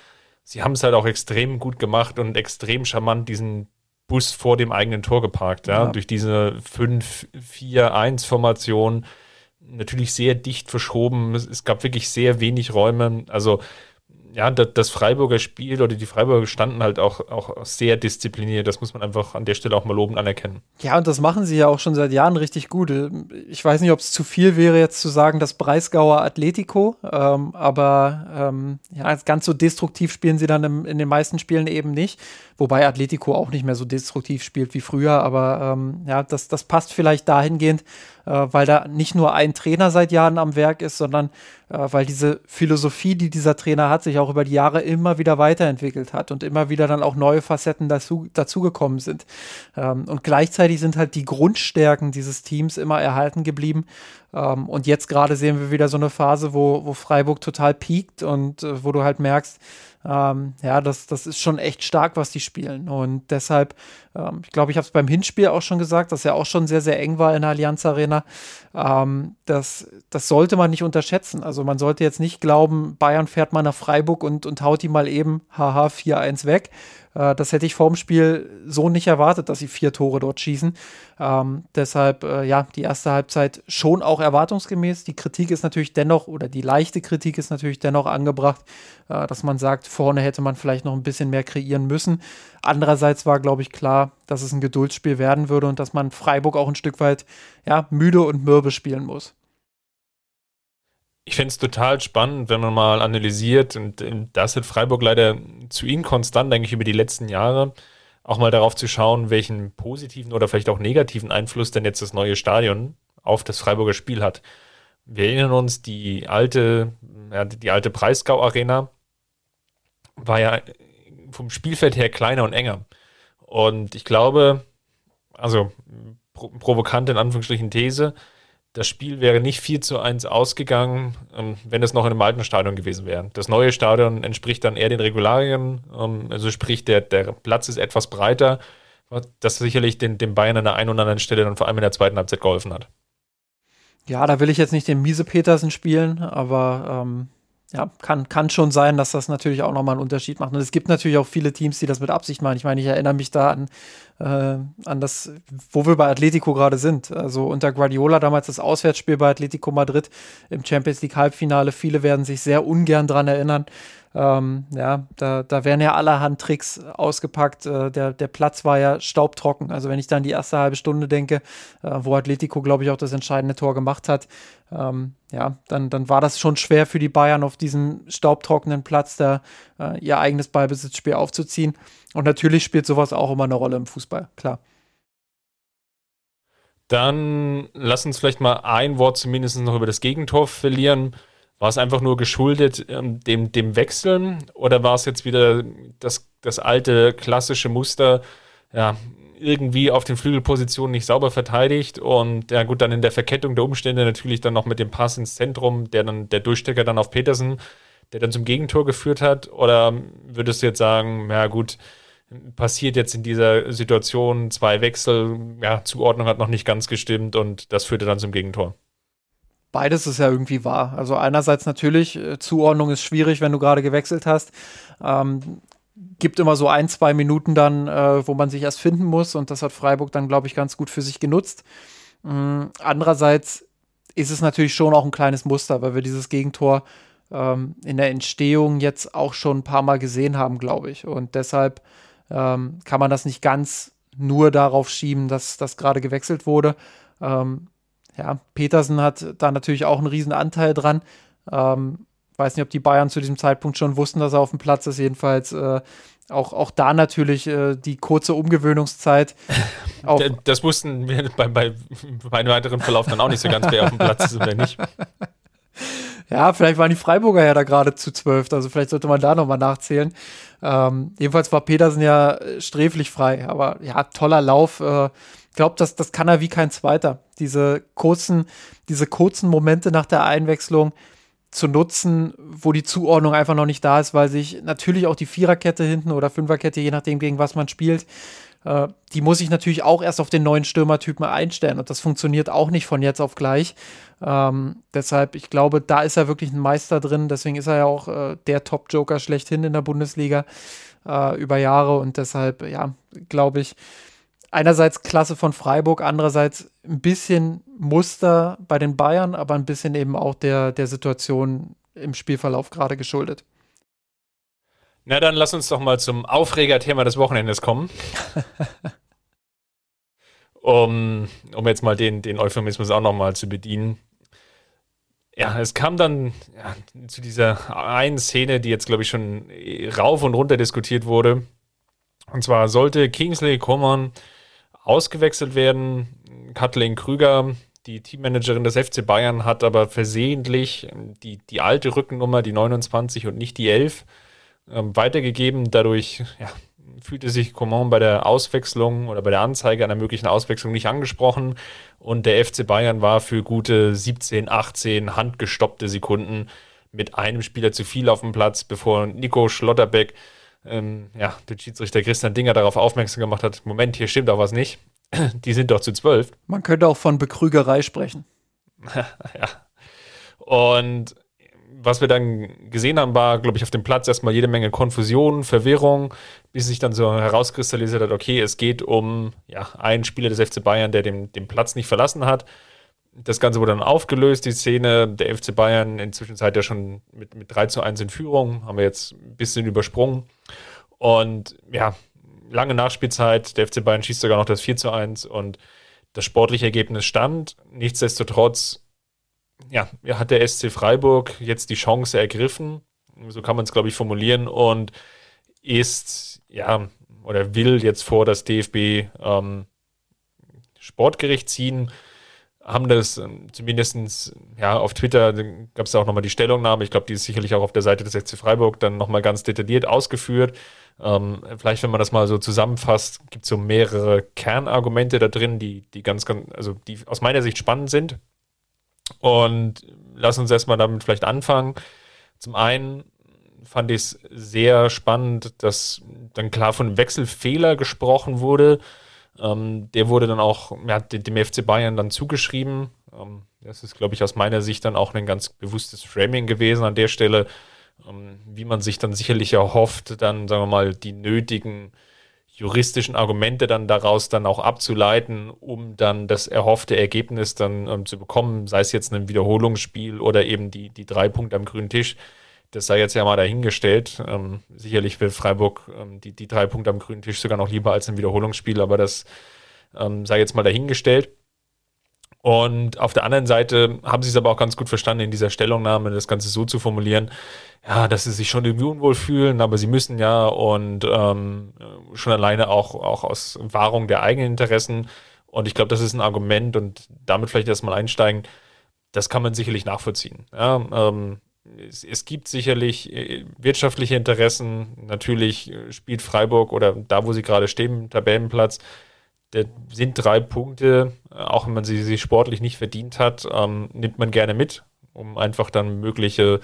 Sie haben es halt auch extrem gut gemacht und extrem charmant diesen Bus vor dem eigenen Tor geparkt, ja, ja. durch diese 5-4-1-Formation natürlich sehr dicht verschoben. Es, gab wirklich sehr wenig Räume. Also ja, das Freiburger Spiel oder die Freiburger standen halt auch, auch sehr diszipliniert. Das muss man einfach an der Stelle auch mal lobend anerkennen. Ja, und das machen sie ja auch schon seit Jahren richtig gut. Ich weiß nicht, ob es zu viel wäre, jetzt zu sagen, das Breisgauer Atletico, ähm, aber ähm, ja, ganz so destruktiv spielen sie dann im, in den meisten Spielen eben nicht. Wobei Atletico auch nicht mehr so destruktiv spielt wie früher, aber ähm, ja, das, das passt vielleicht dahingehend, weil da nicht nur ein Trainer seit Jahren am Werk ist, sondern äh, weil diese Philosophie, die dieser Trainer hat, sich auch über die Jahre immer wieder weiterentwickelt hat und immer wieder dann auch neue Facetten dazu, dazugekommen sind. Ähm, und gleichzeitig sind halt die Grundstärken dieses Teams immer erhalten geblieben. Ähm, und jetzt gerade sehen wir wieder so eine Phase, wo, wo Freiburg total piekt und äh, wo du halt merkst, ähm, ja, das, das ist schon echt stark, was die spielen. Und deshalb, ähm, ich glaube, ich habe es beim Hinspiel auch schon gesagt, dass er auch schon sehr, sehr eng war in der Allianz Arena. Ähm, das, das sollte man nicht unterschätzen. Also man sollte jetzt nicht glauben, Bayern fährt mal nach Freiburg und, und haut die mal eben, haha, 4-1 weg. Äh, das hätte ich vorm Spiel so nicht erwartet, dass sie vier Tore dort schießen. Ähm, deshalb, äh, ja, die erste Halbzeit schon auch erwartungsgemäß. Die Kritik ist natürlich dennoch, oder die leichte Kritik ist natürlich dennoch angebracht, äh, dass man sagt, vorne hätte man vielleicht noch ein bisschen mehr kreieren müssen. Andererseits war, glaube ich, klar, dass es ein Geduldsspiel werden würde und dass man Freiburg auch ein Stück weit ja, müde und mürbe spielen muss. Ich finde es total spannend, wenn man mal analysiert, und das hat Freiburg leider zu ihnen konstant eigentlich über die letzten Jahre, auch mal darauf zu schauen, welchen positiven oder vielleicht auch negativen Einfluss denn jetzt das neue Stadion auf das Freiburger Spiel hat. Wir erinnern uns, die alte, ja, die alte Breisgau Arena war ja vom Spielfeld her kleiner und enger. Und ich glaube, also provokante in Anführungsstrichen These, das Spiel wäre nicht 4 zu 1 ausgegangen, ähm, wenn es noch in einem alten Stadion gewesen wäre. Das neue Stadion entspricht dann eher den Regularien, ähm, also sprich, der, der Platz ist etwas breiter, das sicherlich den, den Bayern an der einen oder anderen Stelle dann vor allem in der zweiten Halbzeit geholfen hat. Ja, da will ich jetzt nicht den Miese Petersen spielen, aber ähm, ja, kann, kann schon sein, dass das natürlich auch nochmal einen Unterschied macht. Und es gibt natürlich auch viele Teams, die das mit Absicht machen. Ich meine, ich erinnere mich da an, äh, an das, wo wir bei Atletico gerade sind. Also unter Guardiola damals das Auswärtsspiel bei Atletico Madrid im Champions League Halbfinale. Viele werden sich sehr ungern dran erinnern. Ähm, ja, da, da werden ja allerhand Tricks ausgepackt. Äh, der, der Platz war ja staubtrocken. Also wenn ich dann die erste halbe Stunde denke, äh, wo Atletico, glaube ich, auch das entscheidende Tor gemacht hat, ähm, ja, dann, dann war das schon schwer für die Bayern auf diesem staubtrockenen Platz da äh, ihr eigenes Ballbesitzspiel aufzuziehen. Und natürlich spielt sowas auch immer eine Rolle im Fußball, klar. Dann lass uns vielleicht mal ein Wort zumindest noch über das Gegentor verlieren. War es einfach nur geschuldet ähm, dem, dem Wechseln? Oder war es jetzt wieder das, das alte klassische Muster, ja, irgendwie auf den Flügelpositionen nicht sauber verteidigt und ja gut, dann in der Verkettung der Umstände natürlich dann noch mit dem Pass ins Zentrum, der dann der Durchstecker dann auf Petersen, der dann zum Gegentor geführt hat? Oder würdest du jetzt sagen, ja gut, passiert jetzt in dieser Situation zwei Wechsel, ja, Zuordnung hat noch nicht ganz gestimmt und das führte dann zum Gegentor beides ist ja irgendwie wahr. Also einerseits natürlich, äh, Zuordnung ist schwierig, wenn du gerade gewechselt hast. Ähm, gibt immer so ein, zwei Minuten dann, äh, wo man sich erst finden muss und das hat Freiburg dann, glaube ich, ganz gut für sich genutzt. Ähm, andererseits ist es natürlich schon auch ein kleines Muster, weil wir dieses Gegentor ähm, in der Entstehung jetzt auch schon ein paar Mal gesehen haben, glaube ich. Und deshalb ähm, kann man das nicht ganz nur darauf schieben, dass das gerade gewechselt wurde. Ähm, ja, Petersen hat da natürlich auch einen riesen Anteil dran. Ähm, weiß nicht, ob die Bayern zu diesem Zeitpunkt schon wussten, dass er auf dem Platz ist. Jedenfalls äh, auch, auch da natürlich äh, die kurze Umgewöhnungszeit. das wussten wir bei, bei, bei einem weiteren Verlauf dann auch nicht so ganz, wer auf dem Platz ist oder nicht. Ja, vielleicht waren die Freiburger ja da gerade zu zwölf, also vielleicht sollte man da nochmal nachzählen. Ähm, jedenfalls war Petersen ja äh, sträflich frei, aber ja, toller Lauf. Äh, glaube, das, das kann er wie kein zweiter. Diese kurzen, diese kurzen Momente nach der Einwechslung zu nutzen, wo die Zuordnung einfach noch nicht da ist, weil sich natürlich auch die Viererkette hinten oder Fünferkette, je nachdem, gegen was man spielt, äh, die muss ich natürlich auch erst auf den neuen Stürmertypen einstellen. Und das funktioniert auch nicht von jetzt auf gleich. Ähm, deshalb, ich glaube, da ist er wirklich ein Meister drin. Deswegen ist er ja auch äh, der Top-Joker schlechthin in der Bundesliga äh, über Jahre. Und deshalb, ja, glaube ich, einerseits Klasse von Freiburg, andererseits ein bisschen Muster bei den Bayern, aber ein bisschen eben auch der, der Situation im Spielverlauf gerade geschuldet. Na, dann lass uns doch mal zum Aufregerthema des Wochenendes kommen. um, um jetzt mal den, den Euphemismus auch nochmal zu bedienen. Ja, es kam dann ja, zu dieser einen Szene, die jetzt, glaube ich, schon rauf und runter diskutiert wurde. Und zwar sollte Kingsley Coman ausgewechselt werden. Kathleen Krüger, die Teammanagerin des FC Bayern, hat aber versehentlich die, die alte Rückennummer, die 29 und nicht die 11, ähm, weitergegeben. Dadurch ja, fühlte sich Coman bei der Auswechslung oder bei der Anzeige einer möglichen Auswechslung nicht angesprochen. Und der FC Bayern war für gute 17, 18 handgestoppte Sekunden mit einem Spieler zu viel auf dem Platz, bevor Nico Schlotterbeck ähm, ja, der Schiedsrichter Christian Dinger darauf aufmerksam gemacht hat, Moment, hier stimmt auch was nicht. Die sind doch zu zwölf. Man könnte auch von Bekrügerei sprechen. ja. Und was wir dann gesehen haben, war, glaube ich, auf dem Platz erstmal jede Menge Konfusion, Verwirrung, bis sich dann so herauskristallisiert hat, okay, es geht um ja, einen Spieler des FC Bayern, der den, den Platz nicht verlassen hat. Das Ganze wurde dann aufgelöst, die Szene. Der FC Bayern inzwischen ja schon mit, mit 3 zu 1 in Führung, haben wir jetzt ein bisschen übersprungen. Und ja, lange Nachspielzeit, der FC Bayern schießt sogar noch das 4 zu 1 und das sportliche Ergebnis stand. Nichtsdestotrotz ja, hat der SC Freiburg jetzt die Chance ergriffen, so kann man es, glaube ich, formulieren, und ist, ja, oder will jetzt vor das DFB ähm, Sportgericht ziehen haben das ähm, zumindest ja, auf Twitter gab es auch nochmal die Stellungnahme. Ich glaube, die ist sicherlich auch auf der Seite des FC Freiburg dann nochmal ganz detailliert ausgeführt. Ähm, vielleicht, wenn man das mal so zusammenfasst, gibt es so mehrere Kernargumente da drin, die, die ganz, ganz, also die aus meiner Sicht spannend sind. Und lass uns erstmal damit vielleicht anfangen. Zum einen fand ich es sehr spannend, dass dann klar von Wechselfehler gesprochen wurde. Ähm, der wurde dann auch ja, dem FC Bayern dann zugeschrieben. Ähm, das ist, glaube ich, aus meiner Sicht dann auch ein ganz bewusstes Framing gewesen an der Stelle, ähm, wie man sich dann sicherlich erhofft, dann, sagen wir mal, die nötigen juristischen Argumente dann daraus dann auch abzuleiten, um dann das erhoffte Ergebnis dann ähm, zu bekommen, sei es jetzt ein Wiederholungsspiel oder eben die, die drei Punkte am grünen Tisch. Das sei jetzt ja mal dahingestellt. Ähm, sicherlich will Freiburg ähm, die, die drei Punkte am grünen Tisch sogar noch lieber als ein Wiederholungsspiel, aber das ähm, sei jetzt mal dahingestellt. Und auf der anderen Seite haben sie es aber auch ganz gut verstanden, in dieser Stellungnahme das Ganze so zu formulieren, ja, dass sie sich schon irgendwie unwohl fühlen, aber sie müssen ja und ähm, schon alleine auch, auch aus Wahrung der eigenen Interessen. Und ich glaube, das ist ein Argument und damit vielleicht erstmal einsteigen, das kann man sicherlich nachvollziehen. Ja, ähm, es, es, gibt sicherlich äh, wirtschaftliche Interessen. Natürlich äh, spielt Freiburg oder da, wo sie gerade stehen, Tabellenplatz, der sind drei Punkte, äh, auch wenn man sie, sie sportlich nicht verdient hat, ähm, nimmt man gerne mit, um einfach dann mögliche,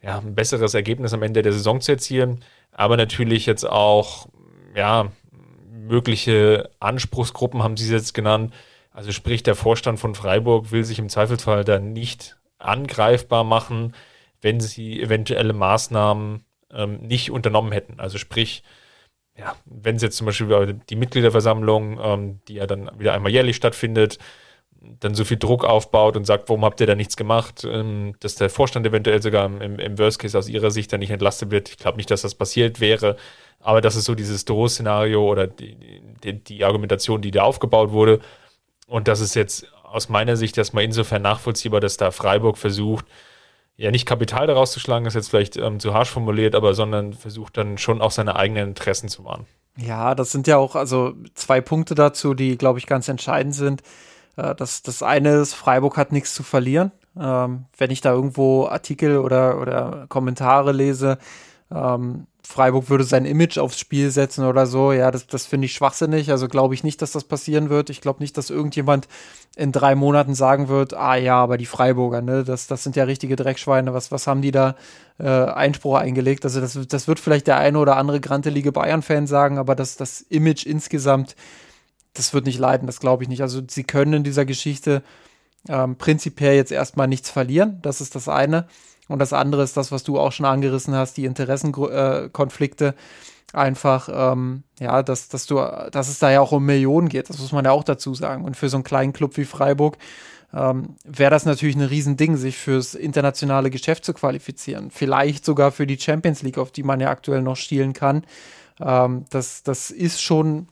ja, ein besseres Ergebnis am Ende der Saison zu erzielen. Aber natürlich jetzt auch, ja, mögliche Anspruchsgruppen haben sie jetzt genannt. Also sprich, der Vorstand von Freiburg will sich im Zweifelsfall dann nicht angreifbar machen, wenn sie eventuelle Maßnahmen ähm, nicht unternommen hätten. Also sprich, ja, wenn es jetzt zum Beispiel die Mitgliederversammlung, ähm, die ja dann wieder einmal jährlich stattfindet, dann so viel Druck aufbaut und sagt, warum habt ihr da nichts gemacht, ähm, dass der Vorstand eventuell sogar im, im Worst Case aus ihrer Sicht dann nicht entlastet wird. Ich glaube nicht, dass das passiert wäre, aber das ist so dieses Drohszenario oder die, die, die Argumentation, die da aufgebaut wurde. Und das ist jetzt aus meiner Sicht erstmal insofern nachvollziehbar, dass da Freiburg versucht, ja nicht Kapital daraus zu schlagen, ist jetzt vielleicht ähm, zu harsch formuliert, aber sondern versucht dann schon auch seine eigenen Interessen zu wahren. Ja, das sind ja auch also zwei Punkte dazu, die, glaube ich, ganz entscheidend sind. Äh, das, das eine ist, Freiburg hat nichts zu verlieren. Ähm, wenn ich da irgendwo Artikel oder, oder Kommentare lese, ähm, Freiburg würde sein Image aufs Spiel setzen oder so. Ja, das, das finde ich schwachsinnig. Also glaube ich nicht, dass das passieren wird. Ich glaube nicht, dass irgendjemand in drei Monaten sagen wird, ah ja, aber die Freiburger, ne, das, das sind ja richtige Dreckschweine. Was, was haben die da äh, Einspruch eingelegt? Also das, das wird vielleicht der eine oder andere grantelige Bayern-Fan sagen, aber das, das Image insgesamt, das wird nicht leiden, das glaube ich nicht. Also sie können in dieser Geschichte ähm, prinzipiell jetzt erstmal nichts verlieren. Das ist das eine. Und das andere ist das, was du auch schon angerissen hast, die Interessenkonflikte. Äh, Einfach, ähm, ja, dass, dass du, dass es da ja auch um Millionen geht, das muss man ja auch dazu sagen. Und für so einen kleinen Club wie Freiburg ähm, wäre das natürlich ein Riesending, sich fürs internationale Geschäft zu qualifizieren. Vielleicht sogar für die Champions League, auf die man ja aktuell noch stielen kann. Ähm, das, das ist schon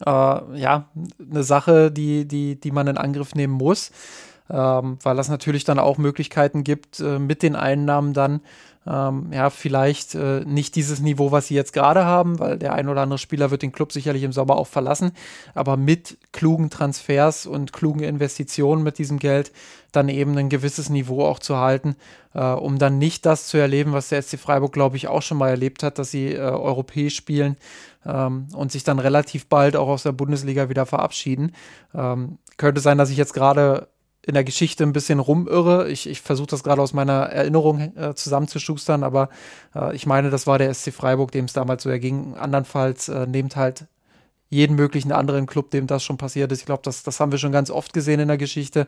äh, ja, eine Sache, die, die, die man in Angriff nehmen muss ähm, weil das natürlich dann auch Möglichkeiten gibt, äh, mit den Einnahmen dann ähm, ja, vielleicht äh, nicht dieses Niveau, was sie jetzt gerade haben, weil der ein oder andere Spieler wird den Club sicherlich im Sommer auch verlassen, aber mit klugen Transfers und klugen Investitionen mit diesem Geld dann eben ein gewisses Niveau auch zu halten, äh, um dann nicht das zu erleben, was der SC Freiburg, glaube ich, auch schon mal erlebt hat, dass sie äh, europäisch spielen ähm, und sich dann relativ bald auch aus der Bundesliga wieder verabschieden. Ähm, könnte sein, dass ich jetzt gerade in der Geschichte ein bisschen rumirre. Ich, ich versuche das gerade aus meiner Erinnerung äh, zusammenzuschustern, aber äh, ich meine, das war der SC Freiburg, dem es damals so erging. Andernfalls äh, nehmt halt jeden möglichen anderen Club, dem das schon passiert ist. Ich glaube, das, das haben wir schon ganz oft gesehen in der Geschichte.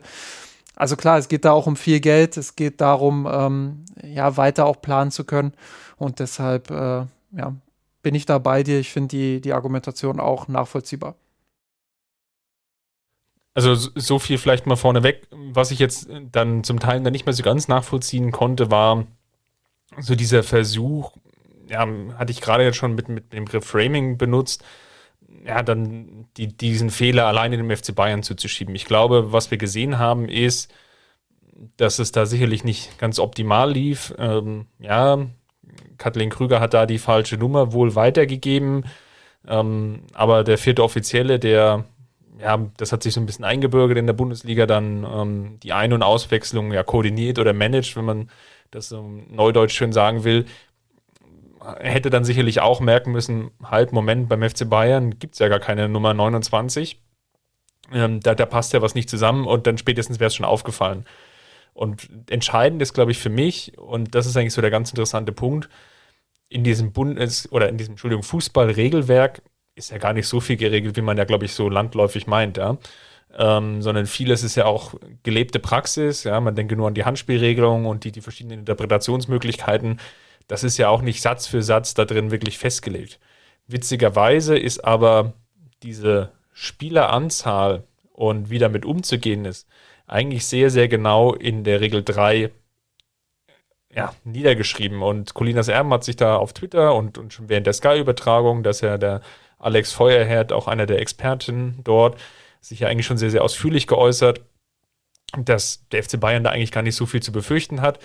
Also klar, es geht da auch um viel Geld, es geht darum, ähm, ja, weiter auch planen zu können. Und deshalb, äh, ja, bin ich da bei dir. Ich finde die, die Argumentation auch nachvollziehbar. Also so viel vielleicht mal vorneweg. Was ich jetzt dann zum Teil dann nicht mehr so ganz nachvollziehen konnte, war so dieser Versuch, ja, hatte ich gerade jetzt schon mit, mit dem Begriff Framing benutzt, ja, dann die, diesen Fehler alleine dem FC Bayern zuzuschieben. Ich glaube, was wir gesehen haben, ist, dass es da sicherlich nicht ganz optimal lief. Ähm, ja, Kathleen Krüger hat da die falsche Nummer wohl weitergegeben. Ähm, aber der vierte Offizielle, der ja, das hat sich so ein bisschen eingebürgert in der Bundesliga, dann ähm, die Ein- und Auswechslung ja koordiniert oder managt, wenn man das ähm, neudeutsch schön sagen will. Er hätte dann sicherlich auch merken müssen, halt, Moment, beim FC Bayern gibt es ja gar keine Nummer 29. Ähm, da, da passt ja was nicht zusammen und dann spätestens wäre es schon aufgefallen. Und entscheidend ist, glaube ich, für mich, und das ist eigentlich so der ganz interessante Punkt, in diesem Bundes- oder in diesem, Entschuldigung, Fußballregelwerk ist ja gar nicht so viel geregelt, wie man ja, glaube ich, so landläufig meint, ja. ähm, sondern vieles ist ja auch gelebte Praxis. Ja, man denke nur an die Handspielregelung und die, die verschiedenen Interpretationsmöglichkeiten. Das ist ja auch nicht Satz für Satz da drin wirklich festgelegt. Witzigerweise ist aber diese Spieleranzahl und wie damit umzugehen ist, eigentlich sehr, sehr genau in der Regel 3 ja, niedergeschrieben. Und Colinas Erben hat sich da auf Twitter und, und schon während der Sky-Übertragung, dass ja der Alex Feuerherd, auch einer der Experten dort, sich ja eigentlich schon sehr, sehr ausführlich geäußert, dass der FC Bayern da eigentlich gar nicht so viel zu befürchten hat.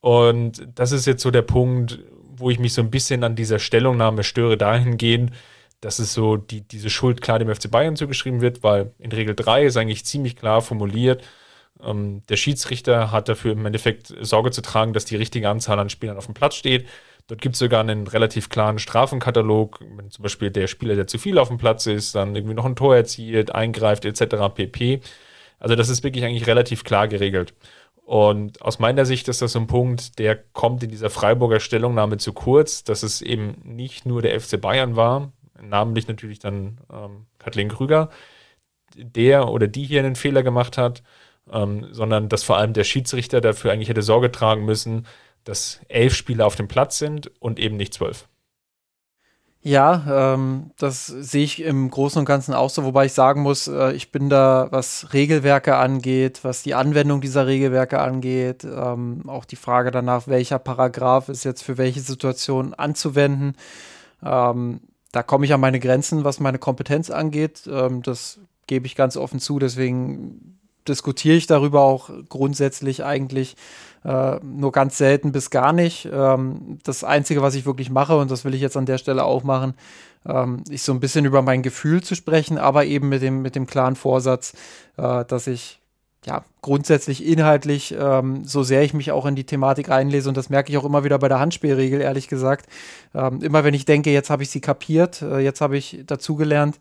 Und das ist jetzt so der Punkt, wo ich mich so ein bisschen an dieser Stellungnahme störe, dahingehend, dass es so die, diese Schuld klar dem FC Bayern zugeschrieben wird, weil in Regel 3 ist eigentlich ziemlich klar formuliert, ähm, der Schiedsrichter hat dafür im Endeffekt Sorge zu tragen, dass die richtige Anzahl an Spielern auf dem Platz steht. Dort gibt es sogar einen relativ klaren Strafenkatalog, wenn zum Beispiel der Spieler, der zu viel auf dem Platz ist, dann irgendwie noch ein Tor erzielt, eingreift etc. pp. Also das ist wirklich eigentlich relativ klar geregelt. Und aus meiner Sicht ist das so ein Punkt, der kommt in dieser Freiburger Stellungnahme zu kurz, dass es eben nicht nur der FC Bayern war, namentlich natürlich dann ähm, Kathleen Krüger, der oder die hier einen Fehler gemacht hat, ähm, sondern dass vor allem der Schiedsrichter dafür eigentlich hätte Sorge tragen müssen, dass elf Spieler auf dem Platz sind und eben nicht zwölf. Ja, ähm, das sehe ich im Großen und Ganzen auch so, wobei ich sagen muss, äh, ich bin da, was Regelwerke angeht, was die Anwendung dieser Regelwerke angeht, ähm, auch die Frage danach, welcher Paragraph ist jetzt für welche Situation anzuwenden. Ähm, da komme ich an meine Grenzen, was meine Kompetenz angeht. Ähm, das gebe ich ganz offen zu, deswegen diskutiere ich darüber auch grundsätzlich eigentlich äh, nur ganz selten bis gar nicht. Ähm, das Einzige, was ich wirklich mache, und das will ich jetzt an der Stelle auch machen, ähm, ist so ein bisschen über mein Gefühl zu sprechen, aber eben mit dem, mit dem klaren Vorsatz, äh, dass ich ja, grundsätzlich inhaltlich, ähm, so sehr ich mich auch in die Thematik reinlese, und das merke ich auch immer wieder bei der Handspielregel, ehrlich gesagt, ähm, immer wenn ich denke, jetzt habe ich sie kapiert, äh, jetzt habe ich dazugelernt,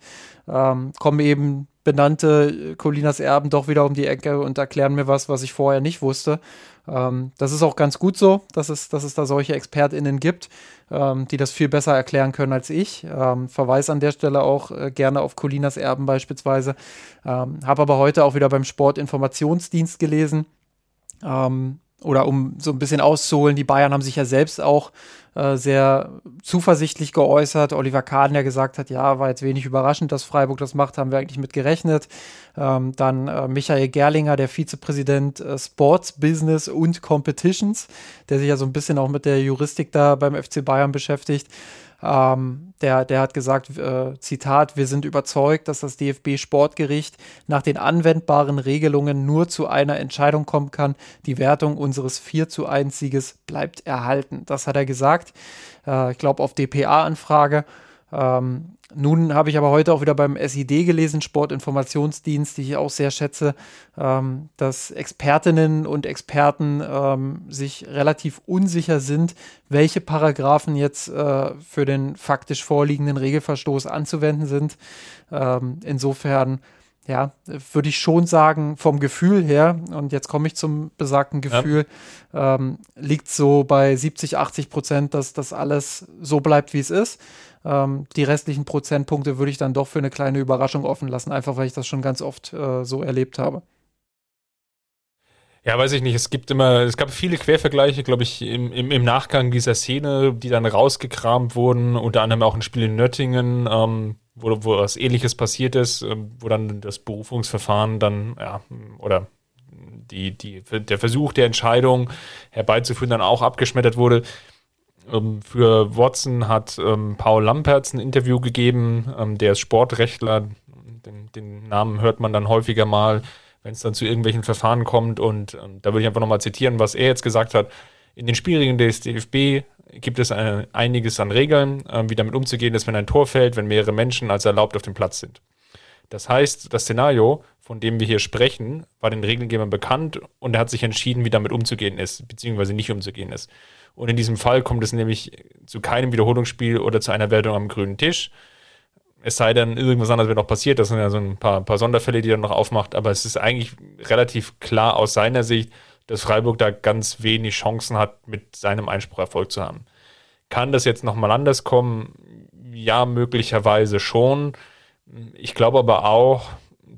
ähm, kommen eben benannte äh, Colinas Erben doch wieder um die Ecke und erklären mir was, was ich vorher nicht wusste. Ähm, das ist auch ganz gut so, dass es, dass es da solche ExpertInnen gibt, ähm, die das viel besser erklären können als ich. Ähm, Verweis an der Stelle auch äh, gerne auf Colinas Erben beispielsweise. Ähm, Habe aber heute auch wieder beim Sportinformationsdienst gelesen. Ähm, oder um so ein bisschen auszuholen, die Bayern haben sich ja selbst auch äh, sehr zuversichtlich geäußert. Oliver Kahn, der gesagt hat, ja, war jetzt wenig überraschend, dass Freiburg das macht, haben wir eigentlich mit gerechnet. Ähm, dann äh, Michael Gerlinger, der Vizepräsident äh, Sports, Business und Competitions, der sich ja so ein bisschen auch mit der Juristik da beim FC Bayern beschäftigt. Ähm, der, der hat gesagt, äh, Zitat, wir sind überzeugt, dass das DFB-Sportgericht nach den anwendbaren Regelungen nur zu einer Entscheidung kommen kann. Die Wertung unseres 4 zu 1 Sieges bleibt erhalten. Das hat er gesagt. Äh, ich glaube, auf DPA-Anfrage. Ähm, nun habe ich aber heute auch wieder beim SID gelesen, Sportinformationsdienst, die ich auch sehr schätze, ähm, dass Expertinnen und Experten ähm, sich relativ unsicher sind, welche Paragraphen jetzt äh, für den faktisch vorliegenden Regelverstoß anzuwenden sind. Ähm, insofern ja, würde ich schon sagen, vom Gefühl her, und jetzt komme ich zum besagten Gefühl, ja. ähm, liegt so bei 70, 80 Prozent, dass das alles so bleibt, wie es ist. Ähm, die restlichen Prozentpunkte würde ich dann doch für eine kleine Überraschung offen lassen, einfach weil ich das schon ganz oft äh, so erlebt habe. Ja, weiß ich nicht. Es gibt immer, es gab viele Quervergleiche, glaube ich, im, im, im, Nachgang dieser Szene, die dann rausgekramt wurden, unter anderem auch ein Spiel in Nöttingen, ähm, wo, wo was ähnliches passiert ist, äh, wo dann das Berufungsverfahren dann, ja, oder die, die, der Versuch der Entscheidung herbeizuführen dann auch abgeschmettert wurde. Ähm, für Watson hat ähm, Paul Lampertz ein Interview gegeben, ähm, der ist Sportrechtler, den, den, Namen hört man dann häufiger mal, wenn es dann zu irgendwelchen Verfahren kommt. Und da würde ich einfach nochmal zitieren, was er jetzt gesagt hat. In den Spielregeln des DFB gibt es eine, einiges an Regeln, äh, wie damit umzugehen ist, wenn ein Tor fällt, wenn mehrere Menschen als erlaubt auf dem Platz sind. Das heißt, das Szenario, von dem wir hier sprechen, war den Regelgebern bekannt und er hat sich entschieden, wie damit umzugehen ist, beziehungsweise nicht umzugehen ist. Und in diesem Fall kommt es nämlich zu keinem Wiederholungsspiel oder zu einer Wertung am grünen Tisch. Es sei denn, irgendwas anderes wird noch passiert. Das sind ja so ein paar, paar Sonderfälle, die er noch aufmacht. Aber es ist eigentlich relativ klar aus seiner Sicht, dass Freiburg da ganz wenig Chancen hat, mit seinem Einspruch Erfolg zu haben. Kann das jetzt nochmal anders kommen? Ja, möglicherweise schon. Ich glaube aber auch,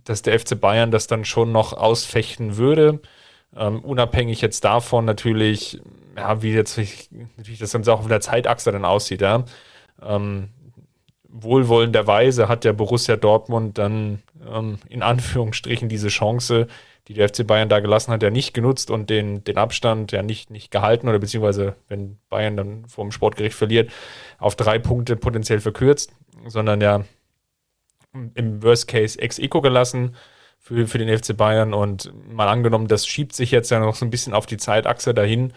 dass der FC Bayern das dann schon noch ausfechten würde. Ähm, unabhängig jetzt davon natürlich, ja, wie jetzt natürlich das Ganze auch auf der Zeitachse dann aussieht, ja. Ähm, wohlwollenderweise hat der Borussia Dortmund dann ähm, in Anführungsstrichen diese Chance, die der FC Bayern da gelassen hat, ja nicht genutzt und den, den Abstand ja nicht, nicht gehalten oder beziehungsweise, wenn Bayern dann vor dem Sportgericht verliert, auf drei Punkte potenziell verkürzt, sondern ja im Worst Case ex eco gelassen für, für den FC Bayern und mal angenommen, das schiebt sich jetzt ja noch so ein bisschen auf die Zeitachse dahin.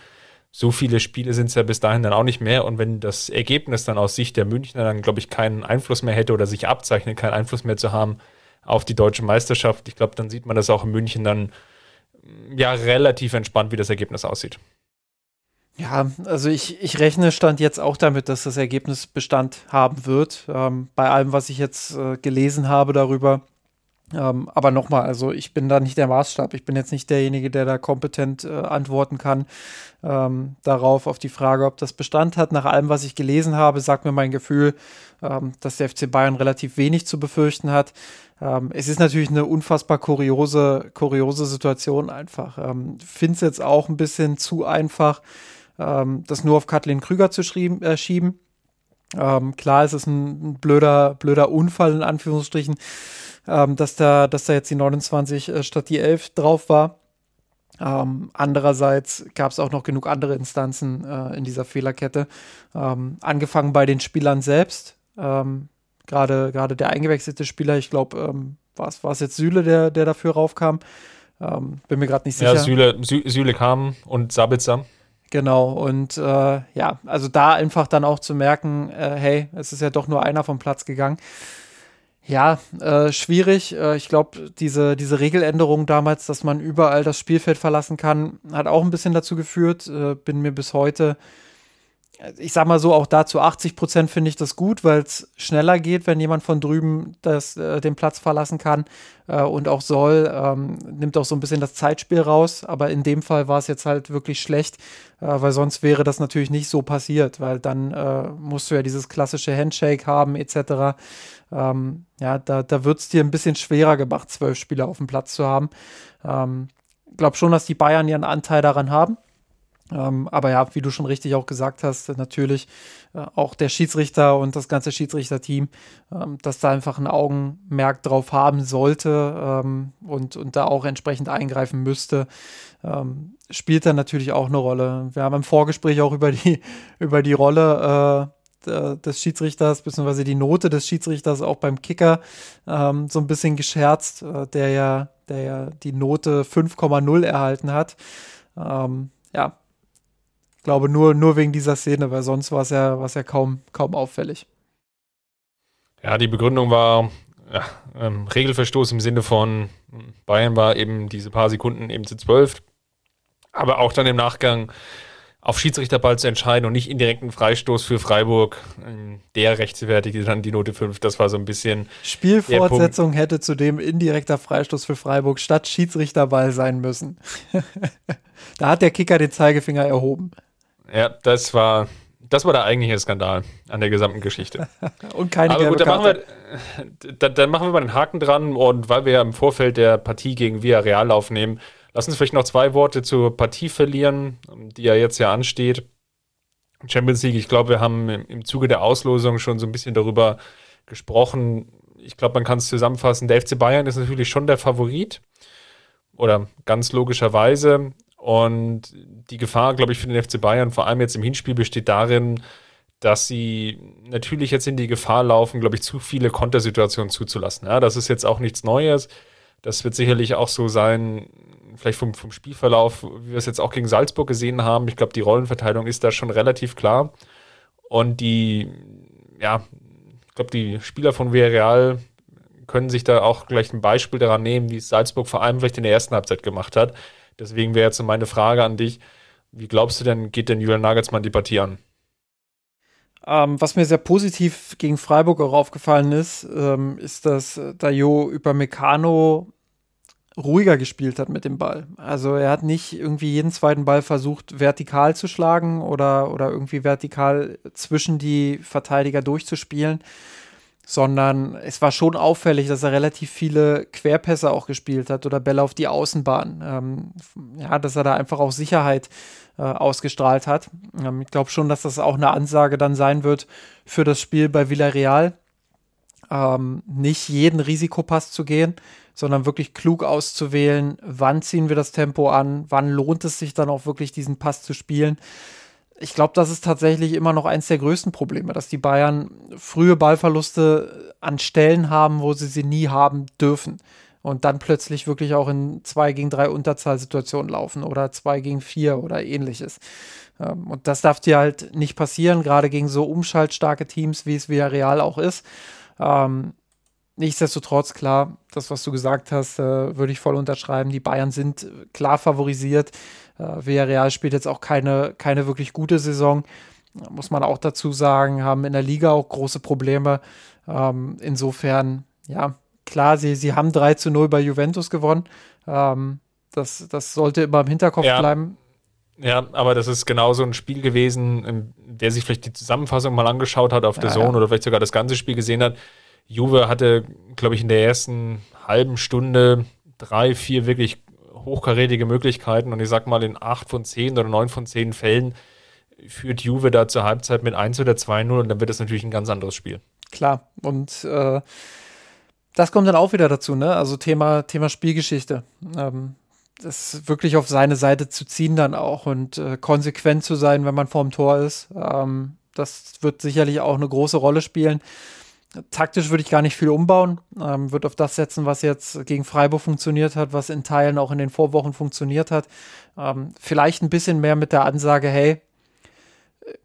So viele Spiele sind es ja bis dahin dann auch nicht mehr. Und wenn das Ergebnis dann aus Sicht der Münchner dann, glaube ich, keinen Einfluss mehr hätte oder sich abzeichnet, keinen Einfluss mehr zu haben, auf die deutsche Meisterschaft. Ich glaube, dann sieht man das auch in München dann ja relativ entspannt, wie das Ergebnis aussieht. Ja, also ich, ich rechne Stand jetzt auch damit, dass das Ergebnis Bestand haben wird. Ähm, bei allem, was ich jetzt äh, gelesen habe darüber. Ähm, aber nochmal, also ich bin da nicht der Maßstab. Ich bin jetzt nicht derjenige, der da kompetent äh, antworten kann ähm, darauf, auf die Frage, ob das Bestand hat. Nach allem, was ich gelesen habe, sagt mir mein Gefühl, ähm, dass der FC Bayern relativ wenig zu befürchten hat. Ähm, es ist natürlich eine unfassbar kuriose, kuriose Situation einfach. Ähm, Finde es jetzt auch ein bisschen zu einfach, ähm, das nur auf Kathleen Krüger zu äh, schieben. Ähm, klar, es ist ein, ein, blöder, blöder Unfall in Anführungsstrichen, ähm, dass, da, dass da jetzt die 29 äh, statt die 11 drauf war. Ähm, andererseits gab es auch noch genug andere Instanzen äh, in dieser Fehlerkette. Ähm, angefangen bei den Spielern selbst. Ähm, Gerade gerade der eingewechselte Spieler, ich glaube, ähm, war es jetzt Süle, der, der dafür raufkam. Ähm, bin mir gerade nicht sicher. Ja, Süle, Sü Süle kam und Sabitzer. Genau, und äh, ja, also da einfach dann auch zu merken, äh, hey, es ist ja doch nur einer vom Platz gegangen. Ja, äh, schwierig. Äh, ich glaube, diese, diese Regeländerung damals, dass man überall das Spielfeld verlassen kann, hat auch ein bisschen dazu geführt. Äh, bin mir bis heute ich sag mal so, auch da zu 80 Prozent finde ich das gut, weil es schneller geht, wenn jemand von drüben das, äh, den Platz verlassen kann äh, und auch soll. Ähm, nimmt auch so ein bisschen das Zeitspiel raus. Aber in dem Fall war es jetzt halt wirklich schlecht, äh, weil sonst wäre das natürlich nicht so passiert, weil dann äh, musst du ja dieses klassische Handshake haben, etc. Ähm, ja, da, da wird es dir ein bisschen schwerer gemacht, zwölf Spieler auf dem Platz zu haben. Ähm, glaube schon, dass die Bayern ihren Anteil daran haben. Ähm, aber ja, wie du schon richtig auch gesagt hast, natürlich äh, auch der Schiedsrichter und das ganze Schiedsrichterteam, ähm, dass da einfach ein Augenmerk drauf haben sollte ähm, und, und da auch entsprechend eingreifen müsste, ähm, spielt dann natürlich auch eine Rolle. Wir haben im Vorgespräch auch über die, über die Rolle äh, des Schiedsrichters, beziehungsweise die Note des Schiedsrichters auch beim Kicker ähm, so ein bisschen gescherzt, äh, der ja, der ja die Note 5,0 erhalten hat. Ähm, ja, glaube nur, nur wegen dieser Szene, weil sonst war es ja, ja kaum, kaum auffällig. Ja, die Begründung war ja, ähm, Regelverstoß im Sinne von Bayern war eben diese paar Sekunden eben zu zwölf, aber auch dann im Nachgang auf Schiedsrichterball zu entscheiden und nicht indirekten Freistoß für Freiburg, ähm, der rechtfertigte dann die Note 5. Das war so ein bisschen. Spielfortsetzung hätte zudem indirekter Freistoß für Freiburg statt Schiedsrichterball sein müssen. da hat der Kicker den Zeigefinger erhoben. Ja, das war, das war der eigentliche Skandal an der gesamten Geschichte. und keine Aber gut, dann machen, wir, dann, dann machen wir mal den Haken dran und weil wir ja im Vorfeld der Partie gegen Villarreal aufnehmen, lass uns vielleicht noch zwei Worte zur Partie verlieren, die ja jetzt ja ansteht. Champions League, ich glaube, wir haben im Zuge der Auslosung schon so ein bisschen darüber gesprochen. Ich glaube, man kann es zusammenfassen. Der FC Bayern ist natürlich schon der Favorit. Oder ganz logischerweise. Und die Gefahr, glaube ich, für den FC Bayern, vor allem jetzt im Hinspiel, besteht darin, dass sie natürlich jetzt in die Gefahr laufen, glaube ich, zu viele Kontersituationen zuzulassen. Ja, das ist jetzt auch nichts Neues. Das wird sicherlich auch so sein, vielleicht vom, vom Spielverlauf, wie wir es jetzt auch gegen Salzburg gesehen haben. Ich glaube, die Rollenverteilung ist da schon relativ klar. Und die, ja, ich glaube, die Spieler von Villarreal können sich da auch gleich ein Beispiel daran nehmen, wie es Salzburg vor allem vielleicht in der ersten Halbzeit gemacht hat. Deswegen wäre jetzt meine Frage an dich: Wie glaubst du denn, geht denn Julian Nagelsmann die Partie an? Ähm, was mir sehr positiv gegen Freiburg auch aufgefallen ist, ähm, ist, dass Dayo über Meccano ruhiger gespielt hat mit dem Ball. Also er hat nicht irgendwie jeden zweiten Ball versucht, vertikal zu schlagen oder, oder irgendwie vertikal zwischen die Verteidiger durchzuspielen, sondern es war schon auffällig, dass er relativ viele Querpässe auch gespielt hat oder Bälle auf die Außenbahn. Ähm, ja, dass er da einfach auch Sicherheit äh, ausgestrahlt hat. Ähm, ich glaube schon, dass das auch eine Ansage dann sein wird für das Spiel bei Villarreal. Ähm, nicht jeden Risikopass zu gehen, sondern wirklich klug auszuwählen, wann ziehen wir das Tempo an, wann lohnt es sich dann auch wirklich diesen Pass zu spielen ich glaube, das ist tatsächlich immer noch eins der größten Probleme, dass die Bayern frühe Ballverluste an Stellen haben, wo sie sie nie haben dürfen. Und dann plötzlich wirklich auch in 2 gegen 3 Unterzahlsituationen laufen oder 2 gegen 4 oder ähnliches. Ähm, und das darf dir halt nicht passieren, gerade gegen so umschaltstarke Teams, wie es Villarreal auch ist. Ähm, nichtsdestotrotz, klar, das, was du gesagt hast, äh, würde ich voll unterschreiben. Die Bayern sind klar favorisiert. Äh, Villarreal spielt jetzt auch keine, keine wirklich gute Saison, muss man auch dazu sagen, haben in der Liga auch große Probleme. Ähm, insofern, ja, klar, sie, sie haben 3 zu 0 bei Juventus gewonnen. Ähm, das, das sollte immer im Hinterkopf ja. bleiben. Ja, aber das ist genau so ein Spiel gewesen, der sich vielleicht die Zusammenfassung mal angeschaut hat auf der ja, Zone ja. oder vielleicht sogar das ganze Spiel gesehen hat. Juve hatte, glaube ich, in der ersten halben Stunde drei, vier wirklich hochkarätige Möglichkeiten und ich sag mal, in acht von zehn oder neun von zehn Fällen führt Juve da zur Halbzeit mit 1 oder 2-0 und dann wird es natürlich ein ganz anderes Spiel. Klar, und äh, das kommt dann auch wieder dazu, ne? Also Thema, Thema Spielgeschichte. Ähm, das wirklich auf seine Seite zu ziehen dann auch und äh, konsequent zu sein, wenn man vorm Tor ist. Ähm, das wird sicherlich auch eine große Rolle spielen. Taktisch würde ich gar nicht viel umbauen, ähm, würde auf das setzen, was jetzt gegen Freiburg funktioniert hat, was in Teilen auch in den Vorwochen funktioniert hat. Ähm, vielleicht ein bisschen mehr mit der Ansage, hey,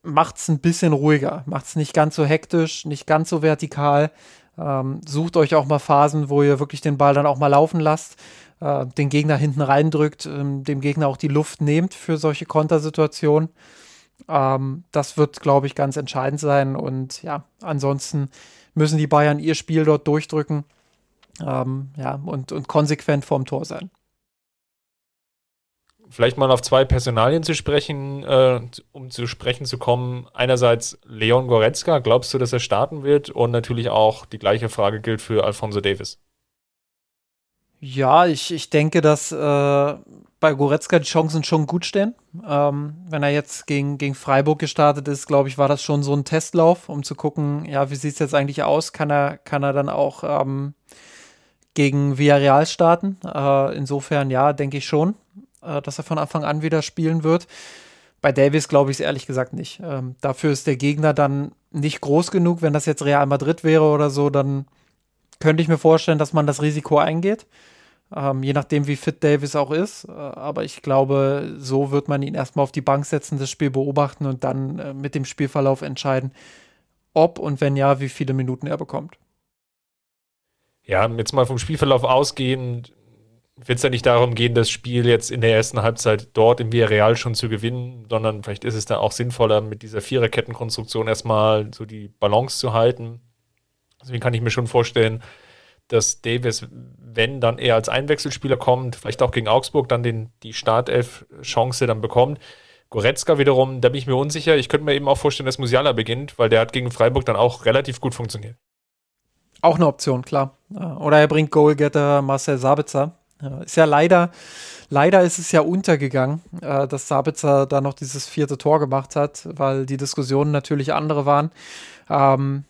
macht's ein bisschen ruhiger, macht's nicht ganz so hektisch, nicht ganz so vertikal. Ähm, sucht euch auch mal Phasen, wo ihr wirklich den Ball dann auch mal laufen lasst, äh, den Gegner hinten reindrückt, ähm, dem Gegner auch die Luft nehmt für solche Kontersituationen. Ähm, das wird, glaube ich, ganz entscheidend sein. Und ja, ansonsten müssen die Bayern ihr Spiel dort durchdrücken ähm, ja, und, und konsequent vorm Tor sein. Vielleicht mal auf zwei Personalien zu sprechen, äh, um zu sprechen zu kommen. Einerseits Leon Goretzka, glaubst du, dass er starten wird? Und natürlich auch die gleiche Frage gilt für Alfonso Davis. Ja, ich, ich denke, dass äh, bei Goretzka die Chancen schon gut stehen. Ähm, wenn er jetzt gegen, gegen Freiburg gestartet ist, glaube ich, war das schon so ein Testlauf, um zu gucken, ja, wie sieht es jetzt eigentlich aus? Kann er, kann er dann auch ähm, gegen Villarreal starten? Äh, insofern, ja, denke ich schon, äh, dass er von Anfang an wieder spielen wird. Bei Davis glaube ich es ehrlich gesagt nicht. Ähm, dafür ist der Gegner dann nicht groß genug. Wenn das jetzt Real Madrid wäre oder so, dann könnte ich mir vorstellen, dass man das Risiko eingeht ähm, je nachdem, wie fit Davis auch ist. Äh, aber ich glaube, so wird man ihn erstmal auf die Bank setzen, das Spiel beobachten und dann äh, mit dem Spielverlauf entscheiden, ob und wenn ja, wie viele Minuten er bekommt. Ja, jetzt mal vom Spielverlauf ausgehend, wird es ja nicht darum gehen, das Spiel jetzt in der ersten Halbzeit dort im Villarreal schon zu gewinnen, sondern vielleicht ist es da auch sinnvoller, mit dieser Viererkettenkonstruktion erstmal so die Balance zu halten. Deswegen kann ich mir schon vorstellen, dass Davis, wenn dann eher als Einwechselspieler kommt, vielleicht auch gegen Augsburg dann den, die Startelf-Chance dann bekommt. Goretzka wiederum, da bin ich mir unsicher. Ich könnte mir eben auch vorstellen, dass Musiala beginnt, weil der hat gegen Freiburg dann auch relativ gut funktioniert. Auch eine Option, klar. Oder er bringt Goalgetter Marcel Sabitzer. Ist ja leider, leider ist es ja untergegangen, äh, dass Sabitzer da noch dieses vierte Tor gemacht hat, weil die Diskussionen natürlich andere waren. Ähm,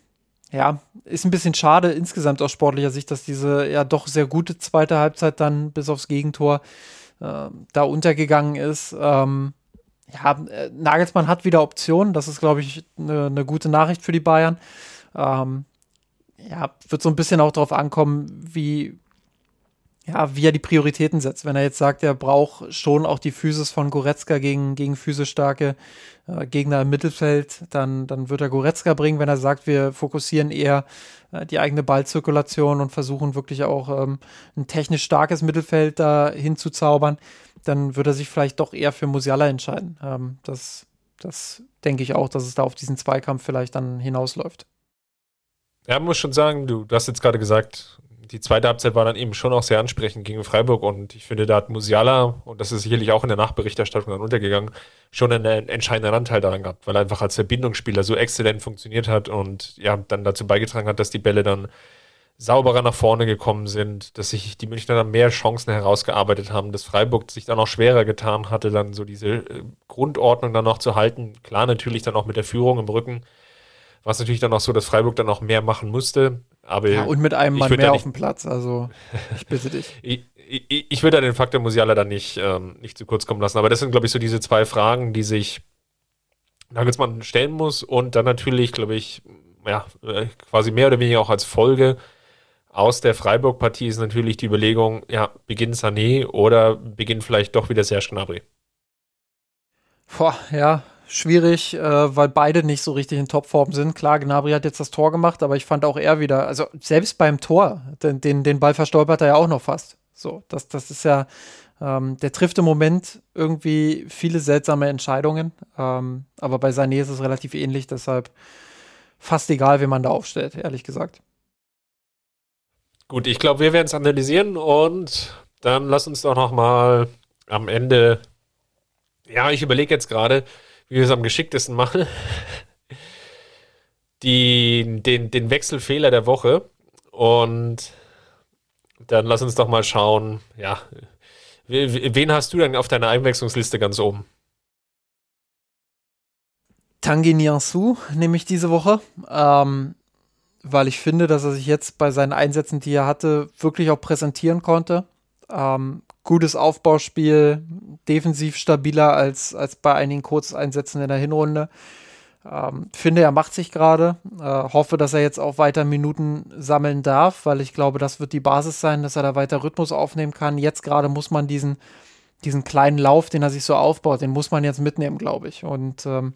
ja, ist ein bisschen schade insgesamt aus sportlicher Sicht, dass diese ja doch sehr gute zweite Halbzeit dann bis aufs Gegentor äh, da untergegangen ist. Ähm, ja, äh, Nagelsmann hat wieder Optionen. Das ist, glaube ich, eine ne gute Nachricht für die Bayern. Ähm, ja, wird so ein bisschen auch darauf ankommen, wie, ja, wie er die Prioritäten setzt. Wenn er jetzt sagt, er braucht schon auch die Physis von Goretzka gegen, gegen physisch starke äh, Gegner im Mittelfeld, dann, dann wird er Goretzka bringen. Wenn er sagt, wir fokussieren eher äh, die eigene Ballzirkulation und versuchen wirklich auch ähm, ein technisch starkes Mittelfeld da hinzuzaubern, dann wird er sich vielleicht doch eher für Musiala entscheiden. Ähm, das, das denke ich auch, dass es da auf diesen Zweikampf vielleicht dann hinausläuft. Ja, muss schon sagen, du, du hast jetzt gerade gesagt, die zweite Halbzeit war dann eben schon auch sehr ansprechend gegen Freiburg und ich finde, da hat Musiala, und das ist sicherlich auch in der Nachberichterstattung dann untergegangen, schon einen entscheidenden Anteil daran gehabt, weil er einfach als Verbindungsspieler so exzellent funktioniert hat und ja, dann dazu beigetragen hat, dass die Bälle dann sauberer nach vorne gekommen sind, dass sich die Münchner dann mehr Chancen herausgearbeitet haben, dass Freiburg sich dann auch schwerer getan hatte, dann so diese äh, Grundordnung dann noch zu halten. Klar, natürlich dann auch mit der Führung im Rücken. War es natürlich dann auch so, dass Freiburg dann auch mehr machen musste. Aber ja, und mit einem Mann mehr auf dem Platz. Also, ich bitte dich. ich, ich, ich würde den Faktor Musiala dann nicht, ähm, nicht zu kurz kommen lassen. Aber das sind, glaube ich, so diese zwei Fragen, die sich Nagelsmann stellen muss. Und dann natürlich, glaube ich, ja, äh, quasi mehr oder weniger auch als Folge aus der Freiburg-Partie ist natürlich die Überlegung, ja, beginnt Sané oder beginnt vielleicht doch wieder Serge Gnabry? Boah, ja, schwierig, äh, weil beide nicht so richtig in Topform sind. Klar, Gnabry hat jetzt das Tor gemacht, aber ich fand auch er wieder, also selbst beim Tor, den, den, den Ball verstolpert er ja auch noch fast. So, das, das ist ja, ähm, der trifft im Moment irgendwie viele seltsame Entscheidungen, ähm, aber bei Sané ist es relativ ähnlich, deshalb fast egal, wie man da aufstellt, ehrlich gesagt. Gut, ich glaube, wir werden es analysieren und dann lass uns doch noch mal am Ende. Ja, ich überlege jetzt gerade, wie wir es am geschicktesten machen. Die, den, den Wechselfehler der Woche. Und dann lass uns doch mal schauen, ja, wen hast du denn auf deiner Einwechslungsliste ganz oben? Tanguy Niansu nehme ich diese Woche. Ähm, weil ich finde, dass er sich jetzt bei seinen Einsätzen, die er hatte, wirklich auch präsentieren konnte. Ähm, gutes Aufbauspiel, defensiv stabiler als, als bei einigen Kurzeinsätzen in der Hinrunde. Ähm, finde, er macht sich gerade. Äh, hoffe, dass er jetzt auch weiter Minuten sammeln darf, weil ich glaube, das wird die Basis sein, dass er da weiter Rhythmus aufnehmen kann. Jetzt gerade muss man diesen, diesen kleinen Lauf, den er sich so aufbaut, den muss man jetzt mitnehmen, glaube ich. Und ähm,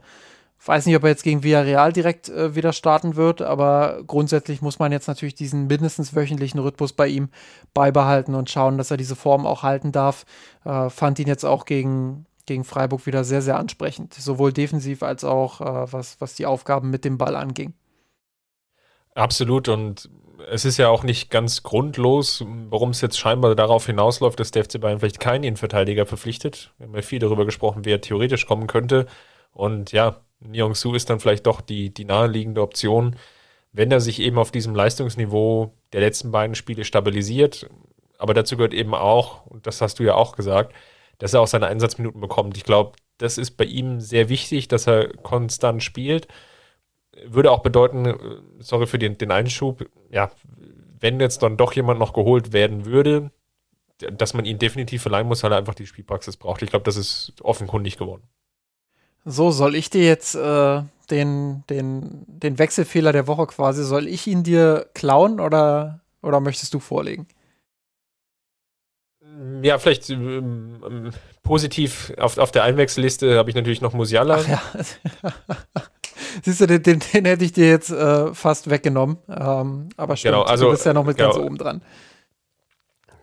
weiß nicht, ob er jetzt gegen Villarreal direkt äh, wieder starten wird, aber grundsätzlich muss man jetzt natürlich diesen mindestens wöchentlichen Rhythmus bei ihm beibehalten und schauen, dass er diese Form auch halten darf. Äh, fand ihn jetzt auch gegen, gegen Freiburg wieder sehr, sehr ansprechend, sowohl defensiv als auch äh, was, was die Aufgaben mit dem Ball anging. Absolut und es ist ja auch nicht ganz grundlos, warum es jetzt scheinbar darauf hinausläuft, dass der FC Bayern vielleicht keinen Innenverteidiger verpflichtet. Wir haben ja viel darüber gesprochen, wer theoretisch kommen könnte. Und ja, Nyong-Su ist dann vielleicht doch die, die naheliegende Option, wenn er sich eben auf diesem Leistungsniveau der letzten beiden Spiele stabilisiert. Aber dazu gehört eben auch, und das hast du ja auch gesagt, dass er auch seine Einsatzminuten bekommt. Ich glaube, das ist bei ihm sehr wichtig, dass er konstant spielt. Würde auch bedeuten, sorry für den, den Einschub, ja, wenn jetzt dann doch jemand noch geholt werden würde, dass man ihn definitiv verleihen muss, weil er einfach die Spielpraxis braucht. Ich glaube, das ist offenkundig geworden. So, soll ich dir jetzt äh, den, den, den Wechselfehler der Woche quasi, soll ich ihn dir klauen oder, oder möchtest du vorlegen? Ja, vielleicht ähm, ähm positiv auf, auf der Einwechselliste habe ich natürlich noch Musiala. Ach ja. Siehst du, den, den, den, hätte ich dir jetzt äh, fast weggenommen. Ähm, aber stimmt, genau, also, du bist ja noch mit genau, ganz oben dran.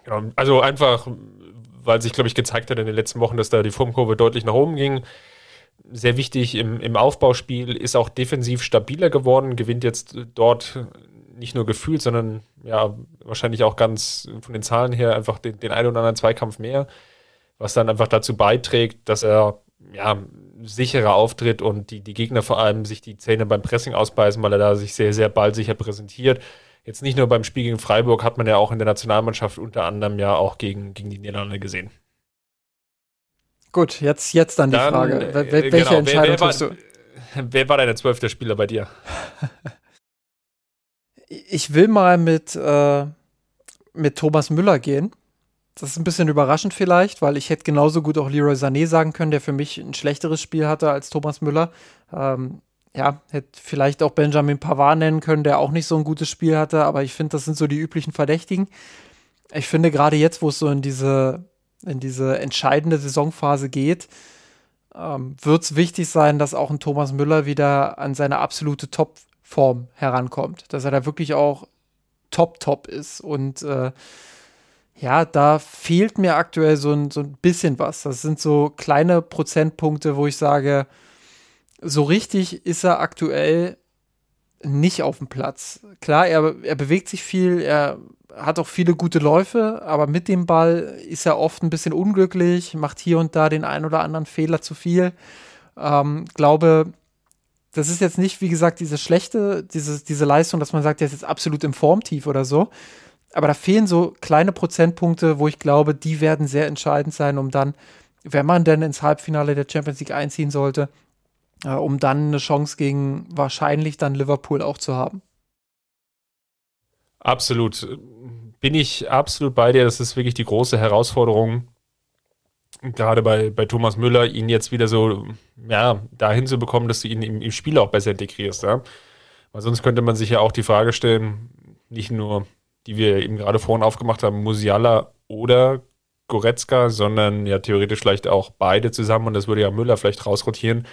Genau, also einfach, weil sich, glaube ich, gezeigt hat in den letzten Wochen, dass da die Formkurve deutlich nach oben ging sehr wichtig im, im Aufbauspiel, ist auch defensiv stabiler geworden, gewinnt jetzt dort nicht nur gefühlt, sondern ja, wahrscheinlich auch ganz von den Zahlen her einfach den, den einen oder anderen Zweikampf mehr, was dann einfach dazu beiträgt, dass er ja, sicherer auftritt und die, die Gegner vor allem sich die Zähne beim Pressing ausbeißen, weil er da sich sehr, sehr ballsicher präsentiert. Jetzt nicht nur beim Spiel gegen Freiburg, hat man ja auch in der Nationalmannschaft unter anderem ja auch gegen, gegen die Niederlande gesehen. Gut, jetzt, jetzt dann die dann, Frage. Wel äh, welche genau, Entscheidung wer, wer war, du? Wer war dein zwölfter Spieler bei dir? ich will mal mit, äh, mit Thomas Müller gehen. Das ist ein bisschen überraschend vielleicht, weil ich hätte genauso gut auch Leroy Sané sagen können, der für mich ein schlechteres Spiel hatte als Thomas Müller. Ähm, ja, hätte vielleicht auch Benjamin Pavard nennen können, der auch nicht so ein gutes Spiel hatte, aber ich finde, das sind so die üblichen Verdächtigen. Ich finde gerade jetzt, wo es so in diese in diese entscheidende Saisonphase geht, ähm, wird es wichtig sein, dass auch ein Thomas Müller wieder an seine absolute Topform herankommt. Dass er da wirklich auch top-top ist. Und äh, ja, da fehlt mir aktuell so ein, so ein bisschen was. Das sind so kleine Prozentpunkte, wo ich sage, so richtig ist er aktuell nicht auf dem Platz. Klar, er, er bewegt sich viel, er hat auch viele gute Läufe, aber mit dem Ball ist er oft ein bisschen unglücklich, macht hier und da den einen oder anderen Fehler zu viel. Ähm, glaube, das ist jetzt nicht, wie gesagt, diese schlechte, diese, diese Leistung, dass man sagt, der ist jetzt absolut im Formtief oder so. Aber da fehlen so kleine Prozentpunkte, wo ich glaube, die werden sehr entscheidend sein, um dann, wenn man denn ins Halbfinale der Champions League einziehen sollte, äh, um dann eine Chance gegen wahrscheinlich dann Liverpool auch zu haben. Absolut. Bin ich absolut bei dir. Das ist wirklich die große Herausforderung, gerade bei, bei Thomas Müller, ihn jetzt wieder so, ja, dahin zu bekommen, dass du ihn im, im Spiel auch besser integrierst. Ja? Weil sonst könnte man sich ja auch die Frage stellen, nicht nur, die wir eben gerade vorhin aufgemacht haben, Musiala oder Goretzka, sondern ja theoretisch vielleicht auch beide zusammen und das würde ja Müller vielleicht rausrotieren.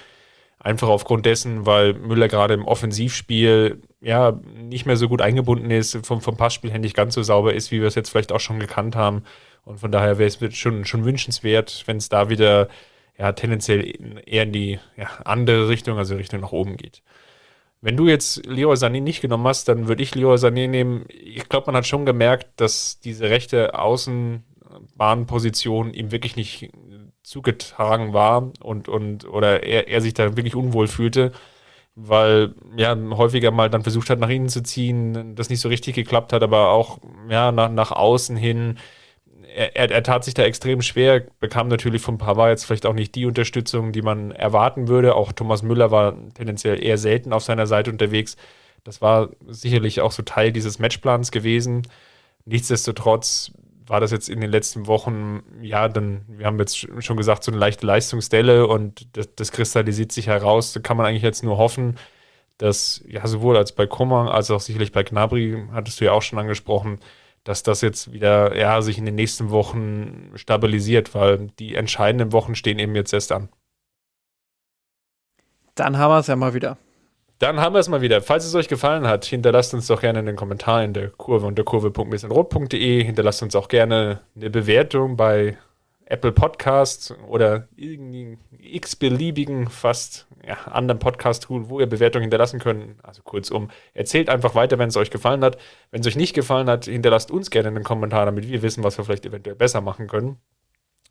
Einfach aufgrund dessen, weil Müller gerade im Offensivspiel ja nicht mehr so gut eingebunden ist, vom, vom Passspiel her nicht ganz so sauber ist, wie wir es jetzt vielleicht auch schon gekannt haben. Und von daher wäre es schon, schon wünschenswert, wenn es da wieder ja, tendenziell eher in die ja, andere Richtung, also Richtung nach oben geht. Wenn du jetzt Leroy Sané nicht genommen hast, dann würde ich Leroy Sané nehmen. Ich glaube, man hat schon gemerkt, dass diese rechte Außenbahnposition ihm wirklich nicht zugetragen war und, und oder er, er sich da wirklich unwohl fühlte, weil ja häufiger mal dann versucht hat, nach innen zu ziehen, das nicht so richtig geklappt hat, aber auch ja nach, nach außen hin er, er, er, tat sich da extrem schwer, bekam natürlich von Pavard jetzt vielleicht auch nicht die Unterstützung, die man erwarten würde. Auch Thomas Müller war tendenziell eher selten auf seiner Seite unterwegs. Das war sicherlich auch so Teil dieses Matchplans gewesen. Nichtsdestotrotz war das jetzt in den letzten Wochen, ja, dann, wir haben jetzt schon gesagt, so eine leichte Leistungsdelle und das, das kristallisiert sich heraus. Da kann man eigentlich jetzt nur hoffen, dass, ja, sowohl als bei Kummer als auch sicherlich bei Gnabry, hattest du ja auch schon angesprochen, dass das jetzt wieder ja, sich in den nächsten Wochen stabilisiert, weil die entscheidenden Wochen stehen eben jetzt erst an. Dann haben wir es ja mal wieder. Dann haben wir es mal wieder. Falls es euch gefallen hat, hinterlasst uns doch gerne in den Kommentaren in der Kurve unter kurve.rot.de. Hinterlasst uns auch gerne eine Bewertung bei Apple Podcasts oder irgendeinen x-beliebigen, fast ja, anderen Podcast-Tool, wo ihr Bewertungen hinterlassen könnt. Also kurzum, erzählt einfach weiter, wenn es euch gefallen hat. Wenn es euch nicht gefallen hat, hinterlasst uns gerne einen Kommentar, damit wir wissen, was wir vielleicht eventuell besser machen können.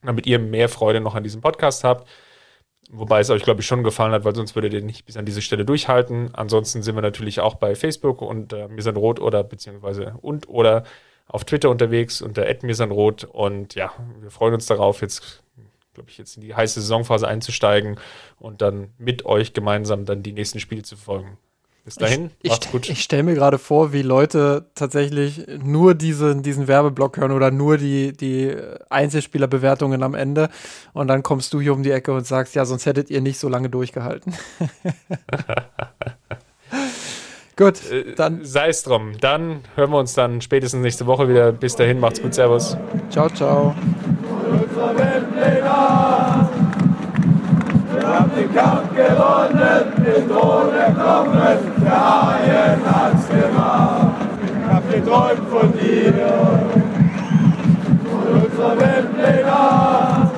Damit ihr mehr Freude noch an diesem Podcast habt. Wobei es euch, glaube ich, schon gefallen hat, weil sonst würdet ihr nicht bis an diese Stelle durchhalten. Ansonsten sind wir natürlich auch bei Facebook und äh, wir sind rot oder beziehungsweise und oder auf Twitter unterwegs unter @mirsanrot und ja, wir freuen uns darauf, jetzt glaube ich, jetzt in die heiße Saisonphase einzusteigen und dann mit euch gemeinsam dann die nächsten Spiele zu verfolgen. Bis dahin, ich, macht's gut. Ich stelle mir gerade vor, wie Leute tatsächlich nur diese, diesen Werbeblock hören oder nur die, die Einzelspielerbewertungen am Ende und dann kommst du hier um die Ecke und sagst, ja, sonst hättet ihr nicht so lange durchgehalten. Gut, äh, dann. Sei es drum. Dann hören wir uns dann spätestens nächste Woche wieder. Bis dahin, macht's gut, Servus. Ciao, ciao. haben den Kampf gewonnen, den Thron erklommen, der Haien hat's gemacht. Ich hab geträumt von dir und unserer Welt legal.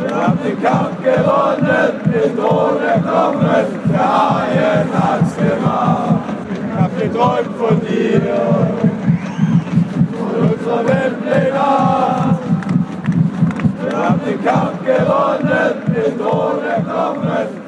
Wir haben den Kampf gewonnen, den Thron erklommen, der Haien hat's gemacht. Ich hab geträumt von dir und unserer Welt legal. Wir haben den Kampf gewonnen, mit ohne Kommen.